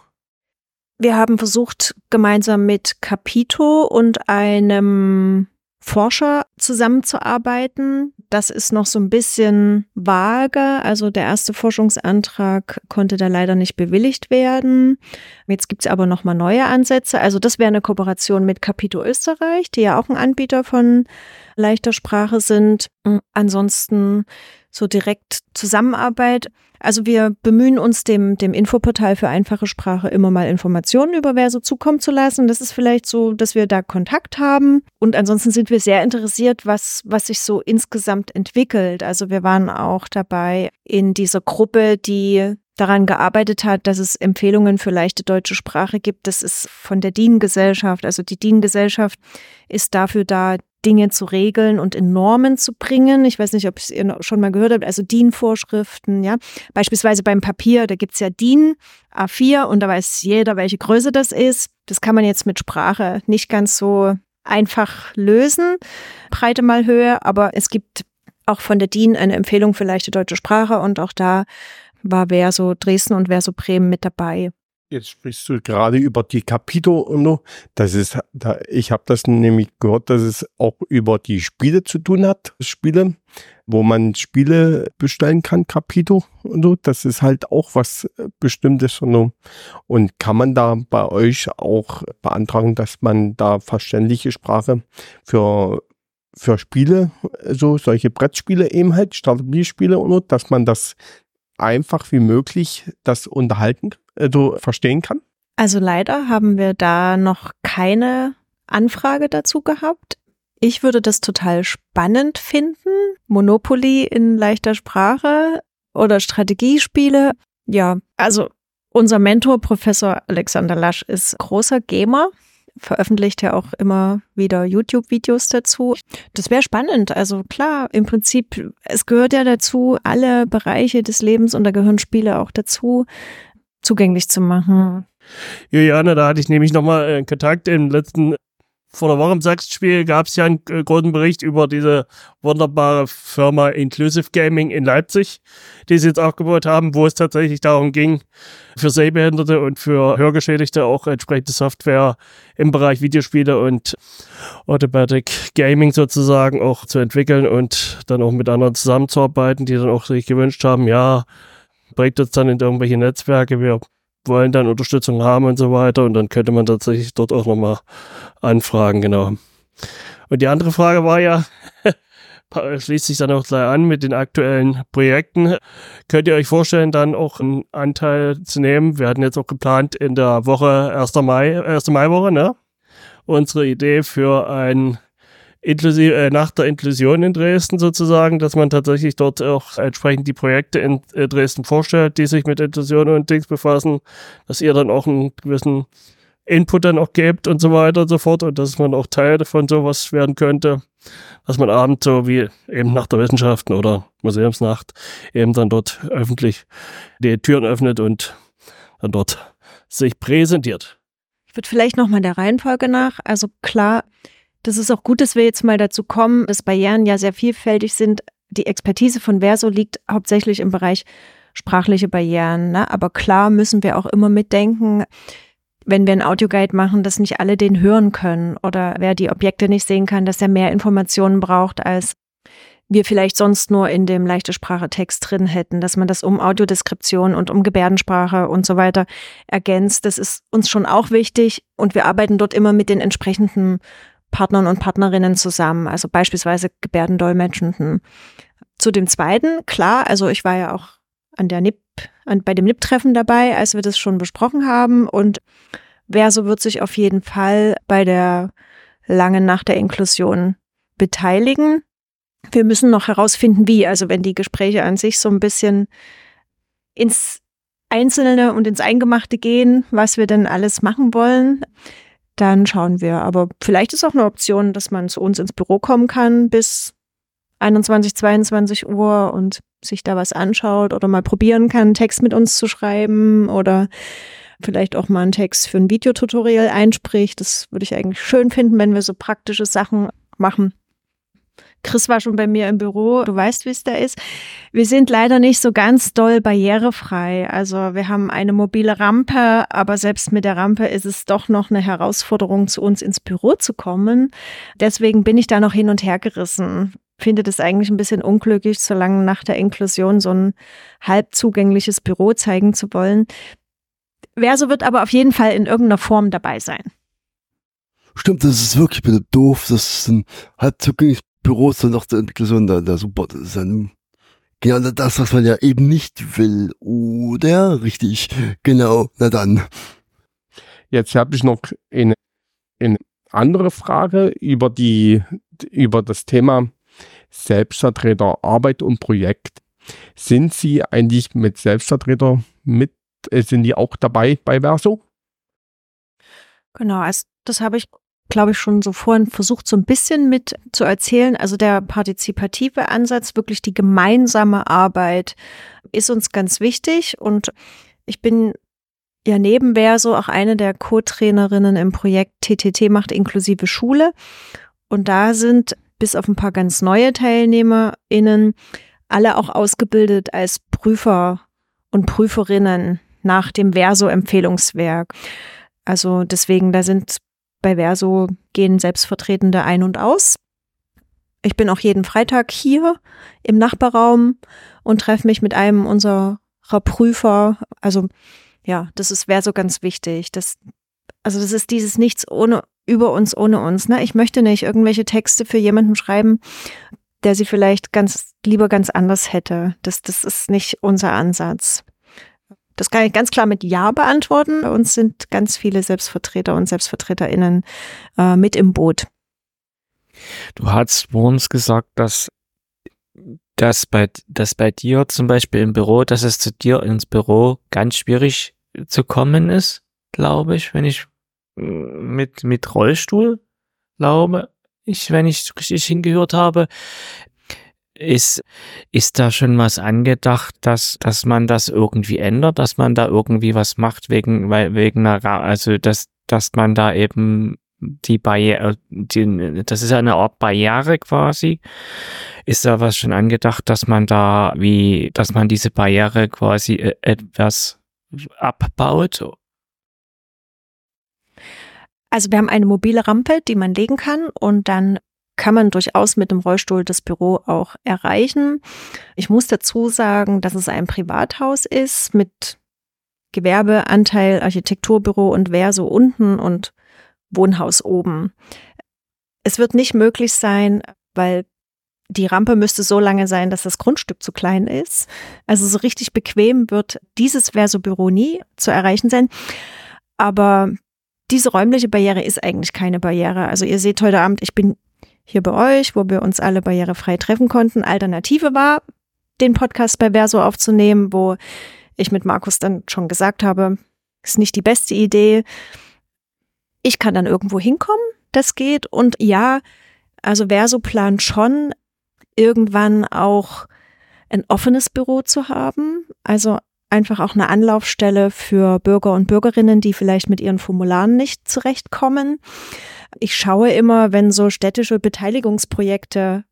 Wir haben versucht, gemeinsam mit Capito und einem Forscher zusammenzuarbeiten. Das ist noch so ein bisschen vage. Also der erste Forschungsantrag konnte da leider nicht bewilligt werden. Jetzt gibt's aber noch mal neue Ansätze. Also das wäre eine Kooperation mit Capito Österreich, die ja auch ein Anbieter von leichter Sprache sind. Ansonsten so direkt Zusammenarbeit. Also wir bemühen uns, dem, dem Infoportal für einfache Sprache immer mal Informationen über Verso zukommen zu lassen. Das ist vielleicht so, dass wir da Kontakt haben. Und ansonsten sind wir sehr interessiert, was, was sich so insgesamt entwickelt. Also wir waren auch dabei in dieser Gruppe, die daran gearbeitet hat, dass es Empfehlungen für leichte deutsche Sprache gibt. Das ist von der DIN-Gesellschaft. Also die DIN-Gesellschaft ist dafür da, Dinge zu regeln und in Normen zu bringen. Ich weiß nicht, ob ihr schon mal gehört habt, also DIN-Vorschriften, ja. Beispielsweise beim Papier, da gibt's ja DIN A4 und da weiß jeder, welche Größe das ist. Das kann man jetzt mit Sprache nicht ganz so einfach lösen, Breite mal Höhe, aber es gibt auch von der DIN eine Empfehlung für leichte deutsche Sprache und auch da war Verso Dresden und Verso Bremen mit dabei. Jetzt sprichst du gerade über die Capito. Das ist, da, ich habe das nämlich gehört, dass es auch über die Spiele zu tun hat. Spiele, wo man Spiele bestellen kann, Capito und so. Das ist halt auch was Bestimmtes. Und, und kann man da bei euch auch beantragen, dass man da verständliche Sprache für für Spiele, so solche Brettspiele eben halt, Strategiespiele und so, dass man das einfach wie möglich das unterhalten, also verstehen kann? Also leider haben wir da noch keine Anfrage dazu gehabt. Ich würde das total spannend finden. Monopoly in leichter Sprache oder Strategiespiele. Ja, also unser Mentor, Professor Alexander Lasch, ist großer Gamer veröffentlicht ja auch immer wieder YouTube-Videos dazu. Das wäre spannend. Also klar, im Prinzip, es gehört ja dazu, alle Bereiche des Lebens und da gehören Spiele auch dazu, zugänglich zu machen. Juliane, da hatte ich nämlich nochmal äh, Kontakt im letzten vor der Woche im Sachsenspiel gab es ja einen äh, großen Bericht über diese wunderbare Firma Inclusive Gaming in Leipzig, die sie jetzt aufgebaut haben, wo es tatsächlich darum ging, für Sehbehinderte und für Hörgeschädigte auch entsprechende Software im Bereich Videospiele und Automatic Gaming sozusagen auch zu entwickeln und dann auch mit anderen zusammenzuarbeiten, die dann auch sich gewünscht haben, ja, bringt uns dann in irgendwelche Netzwerke, wir wollen dann Unterstützung haben und so weiter. Und dann könnte man tatsächlich dort auch nochmal anfragen, genau. Und die andere Frage war ja, schließt sich dann auch gleich an mit den aktuellen Projekten. Könnt ihr euch vorstellen, dann auch einen Anteil zu nehmen? Wir hatten jetzt auch geplant in der Woche 1. Mai, 1. Maiwoche, ne? Unsere Idee für ein inklusive, äh, nach der Inklusion in Dresden sozusagen, dass man tatsächlich dort auch entsprechend die Projekte in äh, Dresden vorstellt, die sich mit Inklusion und Dings befassen, dass ihr dann auch einen gewissen Input dann auch gebt und so weiter und so fort und dass man auch Teil von sowas werden könnte, dass man abends so wie eben nach der Wissenschaften oder Museumsnacht eben dann dort öffentlich die Türen öffnet und dann dort sich präsentiert. Ich würde vielleicht nochmal der Reihenfolge nach. Also klar, das ist auch gut, dass wir jetzt mal dazu kommen, dass Barrieren ja sehr vielfältig sind. Die Expertise von Verso liegt hauptsächlich im Bereich sprachliche Barrieren. Ne? Aber klar müssen wir auch immer mitdenken, wenn wir einen Audioguide machen, dass nicht alle den hören können oder wer die Objekte nicht sehen kann, dass er mehr Informationen braucht, als wir vielleicht sonst nur in dem leichte Sprache Text drin hätten, dass man das um Audiodeskription und um Gebärdensprache und so weiter ergänzt. Das ist uns schon auch wichtig und wir arbeiten dort immer mit den entsprechenden Partnern und Partnerinnen zusammen, also beispielsweise Gebärdendolmetschenden. Zu dem zweiten, klar, also ich war ja auch an der NIP, an, bei dem NIP-Treffen dabei, als wir das schon besprochen haben. Und Verso wird sich auf jeden Fall bei der langen Nacht der Inklusion beteiligen. Wir müssen noch herausfinden, wie. Also wenn die Gespräche an sich so ein bisschen ins Einzelne und ins Eingemachte gehen, was wir denn alles machen wollen, dann schauen wir. Aber vielleicht ist auch eine Option, dass man zu uns ins Büro kommen kann bis 21, 22 Uhr und sich da was anschaut oder mal probieren kann, Text mit uns zu schreiben oder vielleicht auch mal einen Text für ein Videotutorial einspricht. Das würde ich eigentlich schön finden, wenn wir so praktische Sachen machen. Chris war schon bei mir im Büro. Du weißt, wie es da ist. Wir sind leider nicht so ganz doll barrierefrei. Also wir haben eine mobile Rampe, aber selbst mit der Rampe ist es doch noch eine Herausforderung, zu uns ins Büro zu kommen. Deswegen bin ich da noch hin und her gerissen finde das eigentlich ein bisschen unglücklich, so lange nach der Inklusion so ein halb zugängliches Büro zeigen zu wollen. Verso wird aber auf jeden Fall in irgendeiner Form dabei sein. Stimmt, das ist wirklich bitte doof. Das ist ein halb zugängliches Büro so nach der Inklusion da, da super. Das ist ja genau das, was man ja eben nicht will. Oder? Richtig. Genau. Na dann. Jetzt habe ich noch eine, eine andere Frage über die, über das Thema Selbstvertreter Arbeit und Projekt. Sind Sie eigentlich mit Selbstvertreter mit, äh, sind die auch dabei bei Verso? Genau, also das habe ich, glaube ich, schon so vorhin versucht, so ein bisschen mit zu erzählen. Also der partizipative Ansatz, wirklich die gemeinsame Arbeit, ist uns ganz wichtig. Und ich bin ja neben Verso auch eine der Co-Trainerinnen im Projekt TTT macht inklusive Schule. Und da sind bis auf ein paar ganz neue TeilnehmerInnen, alle auch ausgebildet als Prüfer und Prüferinnen nach dem Verso-Empfehlungswerk. Also deswegen, da sind bei Verso gehen Selbstvertretende ein und aus. Ich bin auch jeden Freitag hier im Nachbarraum und treffe mich mit einem unserer Prüfer. Also ja, das ist Verso ganz wichtig. Das, also das ist dieses Nichts ohne über uns, ohne uns. Ne? Ich möchte nicht irgendwelche Texte für jemanden schreiben, der sie vielleicht ganz lieber ganz anders hätte. Das, das ist nicht unser Ansatz. Das kann ich ganz klar mit Ja beantworten. Bei uns sind ganz viele Selbstvertreter und SelbstvertreterInnen äh, mit im Boot. Du hast uns gesagt, dass, dass, bei, dass bei dir zum Beispiel im Büro, dass es zu dir ins Büro ganz schwierig zu kommen ist, glaube ich, wenn ich mit, mit Rollstuhl, glaube ich, wenn ich richtig hingehört habe. Ist, ist da schon was angedacht, dass, dass man das irgendwie ändert, dass man da irgendwie was macht wegen, weil, wegen einer, also, dass, dass man da eben die Barriere, die, das ist eine Art Barriere quasi. Ist da was schon angedacht, dass man da wie, dass man diese Barriere quasi e, etwas abbaut also wir haben eine mobile Rampe, die man legen kann und dann kann man durchaus mit dem Rollstuhl das Büro auch erreichen. Ich muss dazu sagen, dass es ein Privathaus ist mit Gewerbeanteil, Architekturbüro und Verso unten und Wohnhaus oben. Es wird nicht möglich sein, weil die Rampe müsste so lange sein, dass das Grundstück zu klein ist. Also so richtig bequem wird dieses Verso-Büro nie zu erreichen sein. Aber diese räumliche Barriere ist eigentlich keine Barriere. Also ihr seht heute Abend, ich bin hier bei euch, wo wir uns alle barrierefrei treffen konnten. Alternative war, den Podcast bei Verso aufzunehmen, wo ich mit Markus dann schon gesagt habe, ist nicht die beste Idee. Ich kann dann irgendwo hinkommen, das geht. Und ja, also Verso plant schon, irgendwann auch ein offenes Büro zu haben. Also einfach auch eine Anlaufstelle für Bürger und Bürgerinnen, die vielleicht mit ihren Formularen nicht zurechtkommen. Ich schaue immer, wenn so städtische Beteiligungsprojekte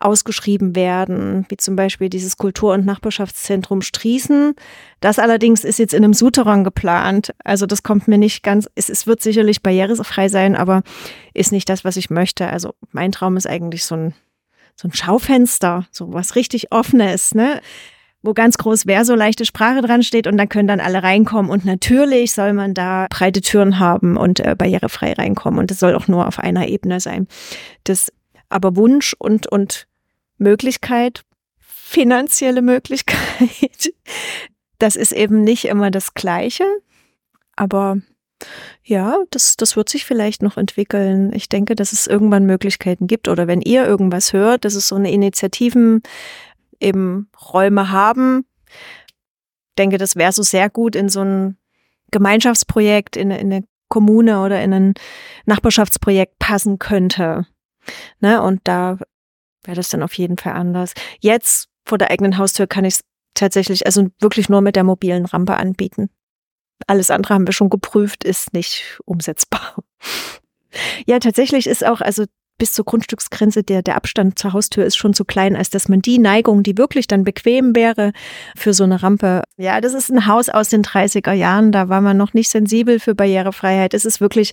ausgeschrieben werden, wie zum Beispiel dieses Kultur- und Nachbarschaftszentrum Striesen. Das allerdings ist jetzt in einem Souterrain geplant. Also das kommt mir nicht ganz, es, es wird sicherlich barrierefrei sein, aber ist nicht das, was ich möchte. Also mein Traum ist eigentlich so ein, so ein Schaufenster, so was richtig offenes, ne? Wo ganz groß Verso leichte Sprache dran steht und dann können dann alle reinkommen und natürlich soll man da breite Türen haben und äh, barrierefrei reinkommen und das soll auch nur auf einer Ebene sein. Das aber Wunsch und, und Möglichkeit, finanzielle Möglichkeit, das ist eben nicht immer das Gleiche. Aber ja, das, das wird sich vielleicht noch entwickeln. Ich denke, dass es irgendwann Möglichkeiten gibt. Oder wenn ihr irgendwas hört, dass es so eine Initiativen eben Räume haben. Denke, das wäre so sehr gut in so ein Gemeinschaftsprojekt, in, in eine Kommune oder in ein Nachbarschaftsprojekt passen könnte. Ne? Und da wäre das dann auf jeden Fall anders. Jetzt vor der eigenen Haustür kann ich es tatsächlich, also wirklich nur mit der mobilen Rampe anbieten. Alles andere haben wir schon geprüft, ist nicht umsetzbar. Ja, tatsächlich ist auch, also bis zur Grundstücksgrenze der, der Abstand zur Haustür ist schon zu klein, als dass man die Neigung, die wirklich dann bequem wäre für so eine Rampe. Ja, das ist ein Haus aus den 30er Jahren, da war man noch nicht sensibel für Barrierefreiheit. Es ist wirklich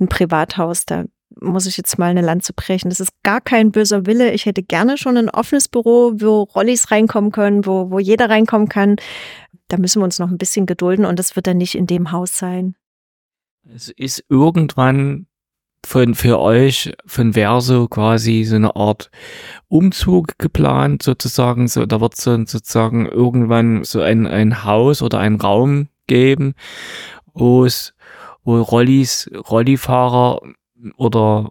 ein Privathaus, da muss ich jetzt mal eine Lanze brechen. Das ist gar kein böser Wille. Ich hätte gerne schon ein offenes Büro, wo Rollis reinkommen können, wo, wo jeder reinkommen kann. Da müssen wir uns noch ein bisschen gedulden und das wird dann nicht in dem Haus sein. Es ist irgendwann von für euch von Verso quasi so eine Art Umzug geplant sozusagen so da wird so sozusagen irgendwann so ein ein Haus oder ein Raum geben wo es wo Rollis Rollifahrer oder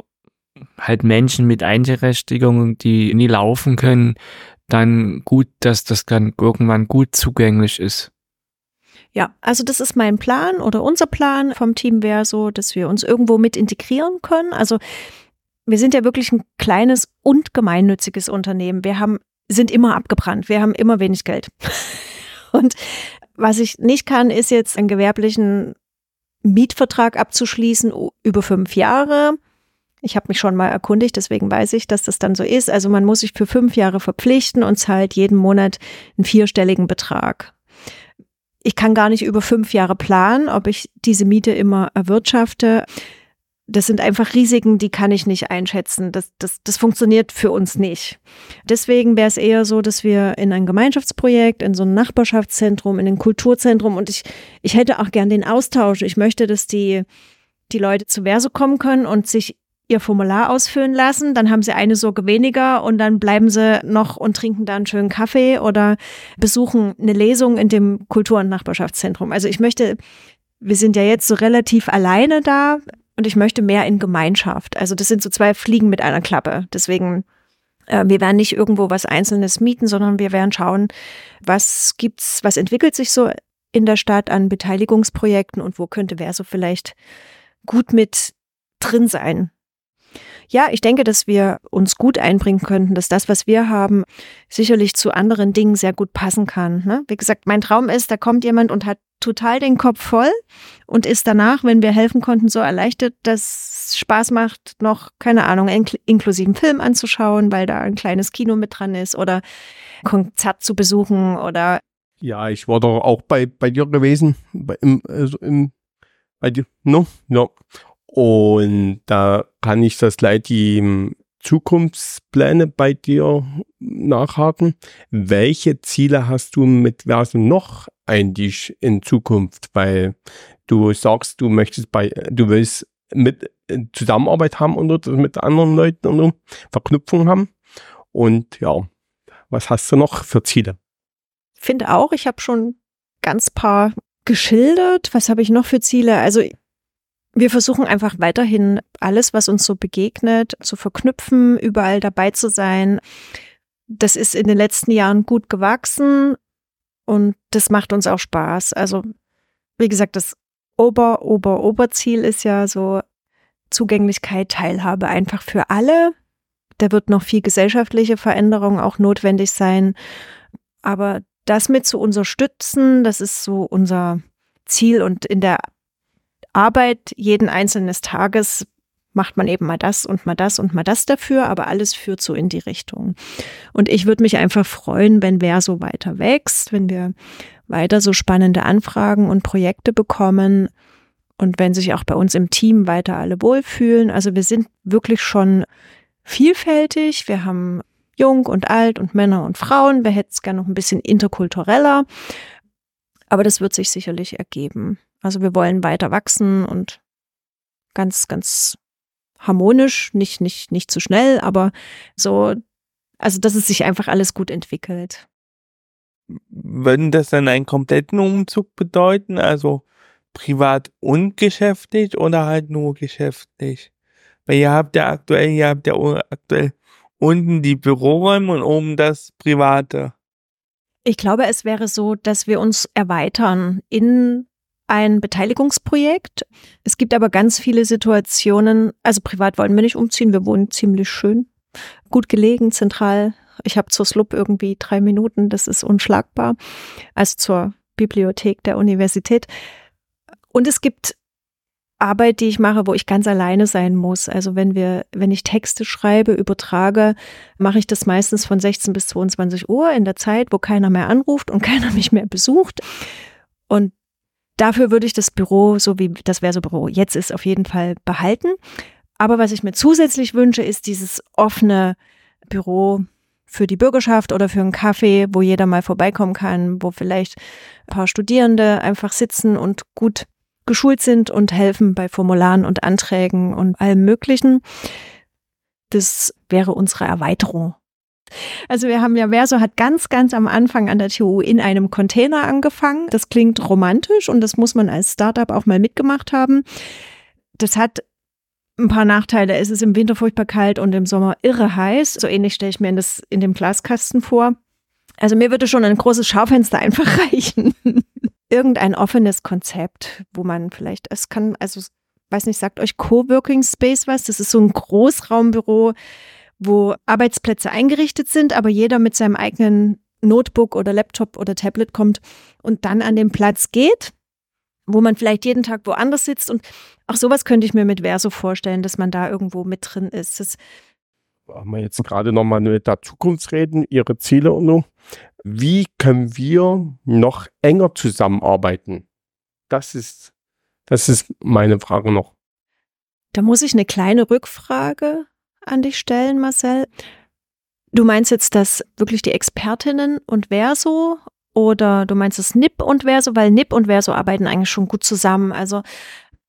halt Menschen mit Einberechtigung, die nie laufen können, dann gut, dass das dann irgendwann gut zugänglich ist. Ja, also das ist mein Plan oder unser Plan vom Team Verso, dass wir uns irgendwo mit integrieren können. Also wir sind ja wirklich ein kleines und gemeinnütziges Unternehmen. Wir haben, sind immer abgebrannt. Wir haben immer wenig Geld. Und was ich nicht kann, ist jetzt einen gewerblichen Mietvertrag abzuschließen über fünf Jahre. Ich habe mich schon mal erkundigt, deswegen weiß ich, dass das dann so ist. Also man muss sich für fünf Jahre verpflichten und zahlt jeden Monat einen vierstelligen Betrag. Ich kann gar nicht über fünf Jahre planen, ob ich diese Miete immer erwirtschafte das sind einfach Risiken, die kann ich nicht einschätzen. Das, das, das funktioniert für uns nicht. Deswegen wäre es eher so, dass wir in ein Gemeinschaftsprojekt, in so ein Nachbarschaftszentrum, in ein Kulturzentrum und ich, ich hätte auch gern den Austausch. Ich möchte, dass die, die Leute zu Verso kommen können und sich ihr Formular ausfüllen lassen, dann haben sie eine Sorge weniger und dann bleiben sie noch und trinken da einen schönen Kaffee oder besuchen eine Lesung in dem Kultur- und Nachbarschaftszentrum. Also ich möchte, wir sind ja jetzt so relativ alleine da, und ich möchte mehr in Gemeinschaft. Also das sind so zwei Fliegen mit einer Klappe. Deswegen, äh, wir werden nicht irgendwo was Einzelnes mieten, sondern wir werden schauen, was gibt's, was entwickelt sich so in der Stadt an Beteiligungsprojekten und wo könnte wer so vielleicht gut mit drin sein. Ja, ich denke, dass wir uns gut einbringen könnten, dass das, was wir haben, sicherlich zu anderen Dingen sehr gut passen kann. Ne? Wie gesagt, mein Traum ist, da kommt jemand und hat total den Kopf voll und ist danach, wenn wir helfen konnten, so erleichtert, dass es Spaß macht, noch, keine Ahnung, inkl inklusiven Film anzuschauen, weil da ein kleines Kino mit dran ist oder Konzert zu besuchen oder ja, ich war doch auch bei, bei dir gewesen, bei, im, also im, bei dir, no, no. Und da kann ich das gleich die Zukunftspläne bei dir nachhaken. Welche Ziele hast du mit Verso noch eigentlich in Zukunft? Weil du sagst, du möchtest bei, du willst mit äh, Zusammenarbeit haben und mit anderen Leuten und Verknüpfung haben. Und ja, was hast du noch für Ziele? Finde auch, ich habe schon ganz paar geschildert. Was habe ich noch für Ziele? Also wir versuchen einfach weiterhin alles, was uns so begegnet, zu verknüpfen, überall dabei zu sein. Das ist in den letzten Jahren gut gewachsen und das macht uns auch Spaß. Also, wie gesagt, das Ober, Ober, Oberziel ist ja so Zugänglichkeit, Teilhabe einfach für alle. Da wird noch viel gesellschaftliche Veränderung auch notwendig sein. Aber das mit zu unterstützen, das ist so unser Ziel und in der Arbeit jeden einzelnen Tages macht man eben mal das und mal das und mal das dafür, aber alles führt so in die Richtung. Und ich würde mich einfach freuen, wenn wer so weiter wächst, wenn wir weiter so spannende Anfragen und Projekte bekommen und wenn sich auch bei uns im Team weiter alle wohlfühlen. Also wir sind wirklich schon vielfältig. Wir haben jung und alt und Männer und Frauen. Wir hätten es gerne noch ein bisschen interkultureller. Aber das wird sich sicherlich ergeben. Also wir wollen weiter wachsen und ganz, ganz harmonisch, nicht, nicht, nicht zu schnell, aber so, also dass es sich einfach alles gut entwickelt. Würden das dann einen kompletten Umzug bedeuten? Also privat und geschäftlich oder halt nur geschäftlich? Weil ihr habt ja aktuell, ihr habt ja aktuell unten die Büroräume und oben das Private. Ich glaube, es wäre so, dass wir uns erweitern in ein Beteiligungsprojekt. Es gibt aber ganz viele Situationen, also privat wollen wir nicht umziehen, wir wohnen ziemlich schön, gut gelegen, zentral. Ich habe zur SLUB irgendwie drei Minuten, das ist unschlagbar, also zur Bibliothek der Universität. Und es gibt Arbeit, die ich mache, wo ich ganz alleine sein muss. Also wenn wir, wenn ich Texte schreibe, übertrage, mache ich das meistens von 16 bis 22 Uhr in der Zeit, wo keiner mehr anruft und keiner mich mehr besucht. Und dafür würde ich das Büro, so wie das wäre so Büro jetzt ist, auf jeden Fall behalten. Aber was ich mir zusätzlich wünsche, ist dieses offene Büro für die Bürgerschaft oder für einen Kaffee, wo jeder mal vorbeikommen kann, wo vielleicht ein paar Studierende einfach sitzen und gut geschult sind und helfen bei Formularen und Anträgen und allem Möglichen. Das wäre unsere Erweiterung. Also wir haben ja, Verso hat ganz, ganz am Anfang an der TU in einem Container angefangen. Das klingt romantisch und das muss man als Startup auch mal mitgemacht haben. Das hat ein paar Nachteile. Es ist im Winter furchtbar kalt und im Sommer irre heiß. So ähnlich stelle ich mir das in dem Glaskasten vor. Also mir würde schon ein großes Schaufenster einfach reichen irgendein offenes Konzept, wo man vielleicht, es kann, also weiß nicht, sagt euch Coworking Space was? Das ist so ein Großraumbüro, wo Arbeitsplätze eingerichtet sind, aber jeder mit seinem eigenen Notebook oder Laptop oder Tablet kommt und dann an den Platz geht, wo man vielleicht jeden Tag woanders sitzt. Und auch sowas könnte ich mir mit Verso vorstellen, dass man da irgendwo mit drin ist. Das wir jetzt gerade nochmal mit der Zukunft reden, Ihre Ziele und so wie können wir noch enger zusammenarbeiten? Das ist, das ist meine Frage noch. Da muss ich eine kleine Rückfrage an dich stellen, Marcel. Du meinst jetzt, dass wirklich die Expertinnen und Verso oder du meinst das NIP und Verso, weil NIP und Verso arbeiten eigentlich schon gut zusammen. Also,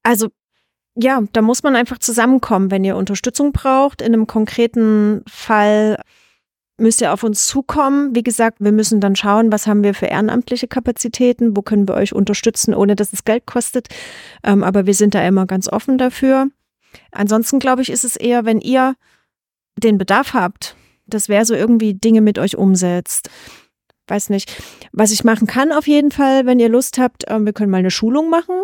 also ja, da muss man einfach zusammenkommen, wenn ihr Unterstützung braucht. In einem konkreten Fall müsst ihr auf uns zukommen. Wie gesagt, wir müssen dann schauen, was haben wir für ehrenamtliche Kapazitäten, wo können wir euch unterstützen, ohne dass es Geld kostet. Ähm, aber wir sind da immer ganz offen dafür. Ansonsten glaube ich, ist es eher, wenn ihr den Bedarf habt, das wäre so irgendwie Dinge mit euch umsetzt weiß nicht, was ich machen kann auf jeden Fall, wenn ihr Lust habt. Ähm, wir können mal eine Schulung machen.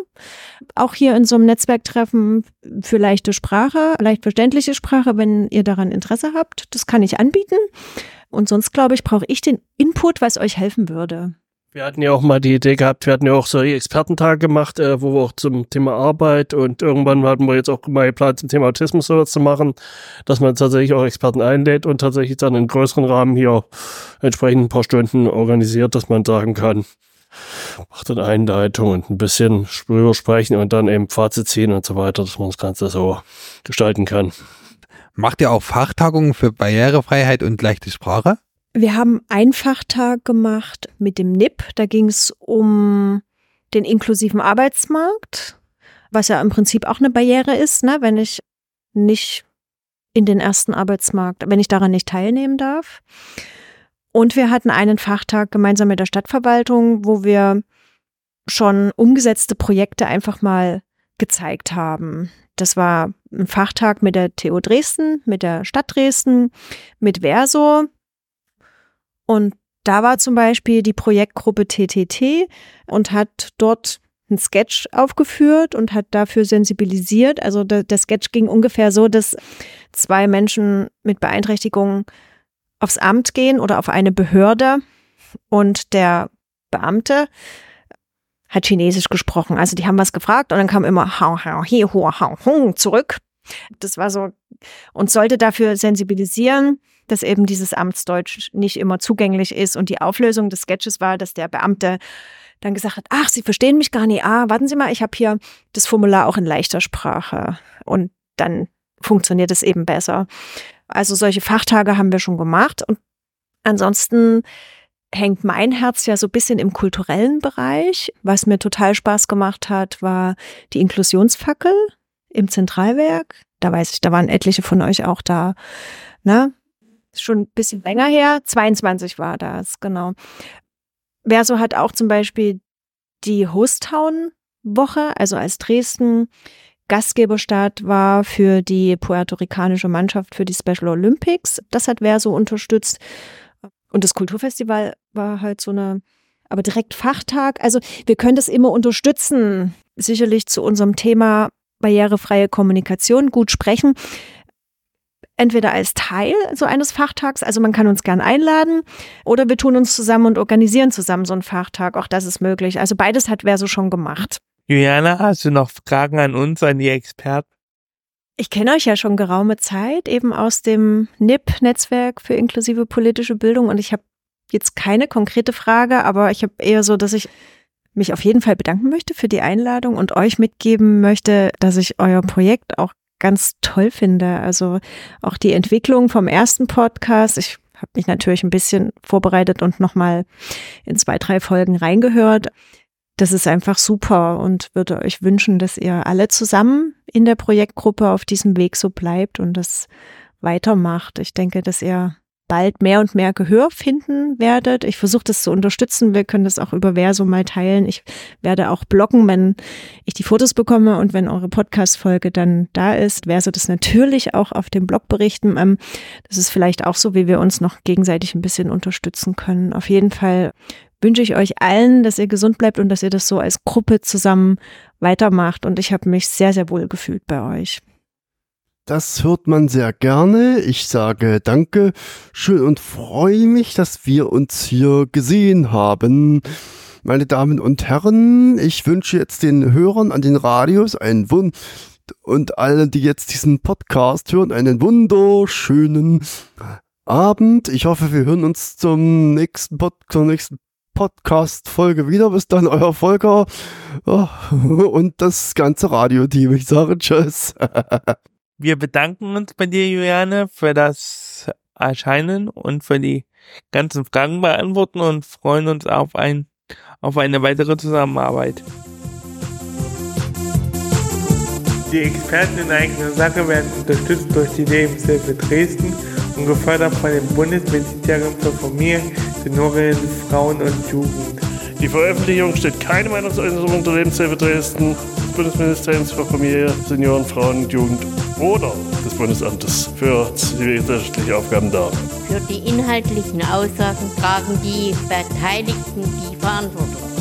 Auch hier in so einem Netzwerktreffen für leichte Sprache, leicht verständliche Sprache, wenn ihr daran Interesse habt. Das kann ich anbieten. Und sonst, glaube ich, brauche ich den Input, was euch helfen würde. Wir hatten ja auch mal die Idee gehabt, wir hatten ja auch so Expertentage gemacht, äh, wo wir auch zum Thema Arbeit und irgendwann hatten wir jetzt auch mal geplant, zum Thema Autismus sowas zu machen, dass man tatsächlich auch Experten einlädt und tatsächlich dann in größeren Rahmen hier entsprechend ein paar Stunden organisiert, dass man sagen kann, macht eine Einleitung und ein bisschen drüber sprechen und dann eben Fazit ziehen und so weiter, dass man das Ganze so gestalten kann. Macht ihr auch Fachtagungen für Barrierefreiheit und leichte Sprache? Wir haben einen Fachtag gemacht mit dem NIP. Da ging es um den inklusiven Arbeitsmarkt, was ja im Prinzip auch eine Barriere ist, ne? wenn ich nicht in den ersten Arbeitsmarkt, wenn ich daran nicht teilnehmen darf. Und wir hatten einen Fachtag gemeinsam mit der Stadtverwaltung, wo wir schon umgesetzte Projekte einfach mal gezeigt haben. Das war ein Fachtag mit der TU Dresden, mit der Stadt Dresden, mit Verso, und da war zum Beispiel die Projektgruppe TTT und hat dort ein Sketch aufgeführt und hat dafür sensibilisiert. Also der, der Sketch ging ungefähr so, dass zwei Menschen mit Beeinträchtigungen aufs Amt gehen oder auf eine Behörde Und der Beamte hat Chinesisch gesprochen. Also die haben was gefragt und dann kam immer hao hao hi ho hao hung zurück. Das war so und sollte dafür sensibilisieren, dass eben dieses Amtsdeutsch nicht immer zugänglich ist. Und die Auflösung des Sketches war, dass der Beamte dann gesagt hat, ach, Sie verstehen mich gar nicht. Ah, warten Sie mal, ich habe hier das Formular auch in leichter Sprache. Und dann funktioniert es eben besser. Also solche Fachtage haben wir schon gemacht. Und ansonsten hängt mein Herz ja so ein bisschen im kulturellen Bereich. Was mir total Spaß gemacht hat, war die Inklusionsfackel im Zentralwerk. Da weiß ich, da waren etliche von euch auch da. Ne? Schon ein bisschen länger her. 22 war das, genau. Verso hat auch zum Beispiel die Hostown-Woche, also als Dresden Gastgeberstaat war für die puerto-ricanische Mannschaft für die Special Olympics. Das hat Verso unterstützt. Und das Kulturfestival war halt so eine, aber direkt Fachtag. Also wir können das immer unterstützen, sicherlich zu unserem Thema barrierefreie Kommunikation, gut sprechen. Entweder als Teil so eines Fachtags, also man kann uns gern einladen, oder wir tun uns zusammen und organisieren zusammen so einen Fachtag. Auch das ist möglich. Also beides hat Verso schon gemacht. Juliana, hast du noch Fragen an uns, an die Experten? Ich kenne euch ja schon geraume Zeit, eben aus dem NIP-Netzwerk für inklusive politische Bildung. Und ich habe jetzt keine konkrete Frage, aber ich habe eher so, dass ich mich auf jeden Fall bedanken möchte für die Einladung und euch mitgeben möchte, dass ich euer Projekt auch ganz toll finde. Also auch die Entwicklung vom ersten Podcast. Ich habe mich natürlich ein bisschen vorbereitet und nochmal in zwei, drei Folgen reingehört. Das ist einfach super und würde euch wünschen, dass ihr alle zusammen in der Projektgruppe auf diesem Weg so bleibt und das weitermacht. Ich denke, dass ihr bald mehr und mehr Gehör finden werdet. Ich versuche das zu unterstützen. Wir können das auch über Verso mal teilen. Ich werde auch bloggen, wenn ich die Fotos bekomme und wenn eure Podcast-Folge dann da ist. Verso das natürlich auch auf dem Blog berichten. Ähm, das ist vielleicht auch so, wie wir uns noch gegenseitig ein bisschen unterstützen können. Auf jeden Fall wünsche ich euch allen, dass ihr gesund bleibt und dass ihr das so als Gruppe zusammen weitermacht. Und ich habe mich sehr, sehr wohl gefühlt bei euch. Das hört man sehr gerne. Ich sage danke schön und freue mich, dass wir uns hier gesehen haben. Meine Damen und Herren, ich wünsche jetzt den Hörern an den Radios einen Wund und allen, die jetzt diesen Podcast hören, einen wunderschönen Abend. Ich hoffe, wir hören uns zum nächsten, Pod zur nächsten Podcast-Folge wieder. Bis dann, euer Volker oh, und das ganze Radioteam. Ich sage Tschüss. Wir bedanken uns bei dir, Juliane, für das Erscheinen und für die ganzen Fragen beantworten und freuen uns auf, ein, auf eine weitere Zusammenarbeit. Die Experten in eigener Sache werden unterstützt durch die Lebenshilfe Dresden und gefördert von dem Bundesministerium für Familie, Senioren, Frauen und Jugend. Die Veröffentlichung steht keine Meinungsäußerung der Lebenshilfe Dresden, des Bundesministeriums für Familie, Senioren, Frauen und Jugend oder des Bundesamtes für zivilgesellschaftliche Aufgaben dar. Für die inhaltlichen Aussagen tragen die Beteiligten die Verantwortung.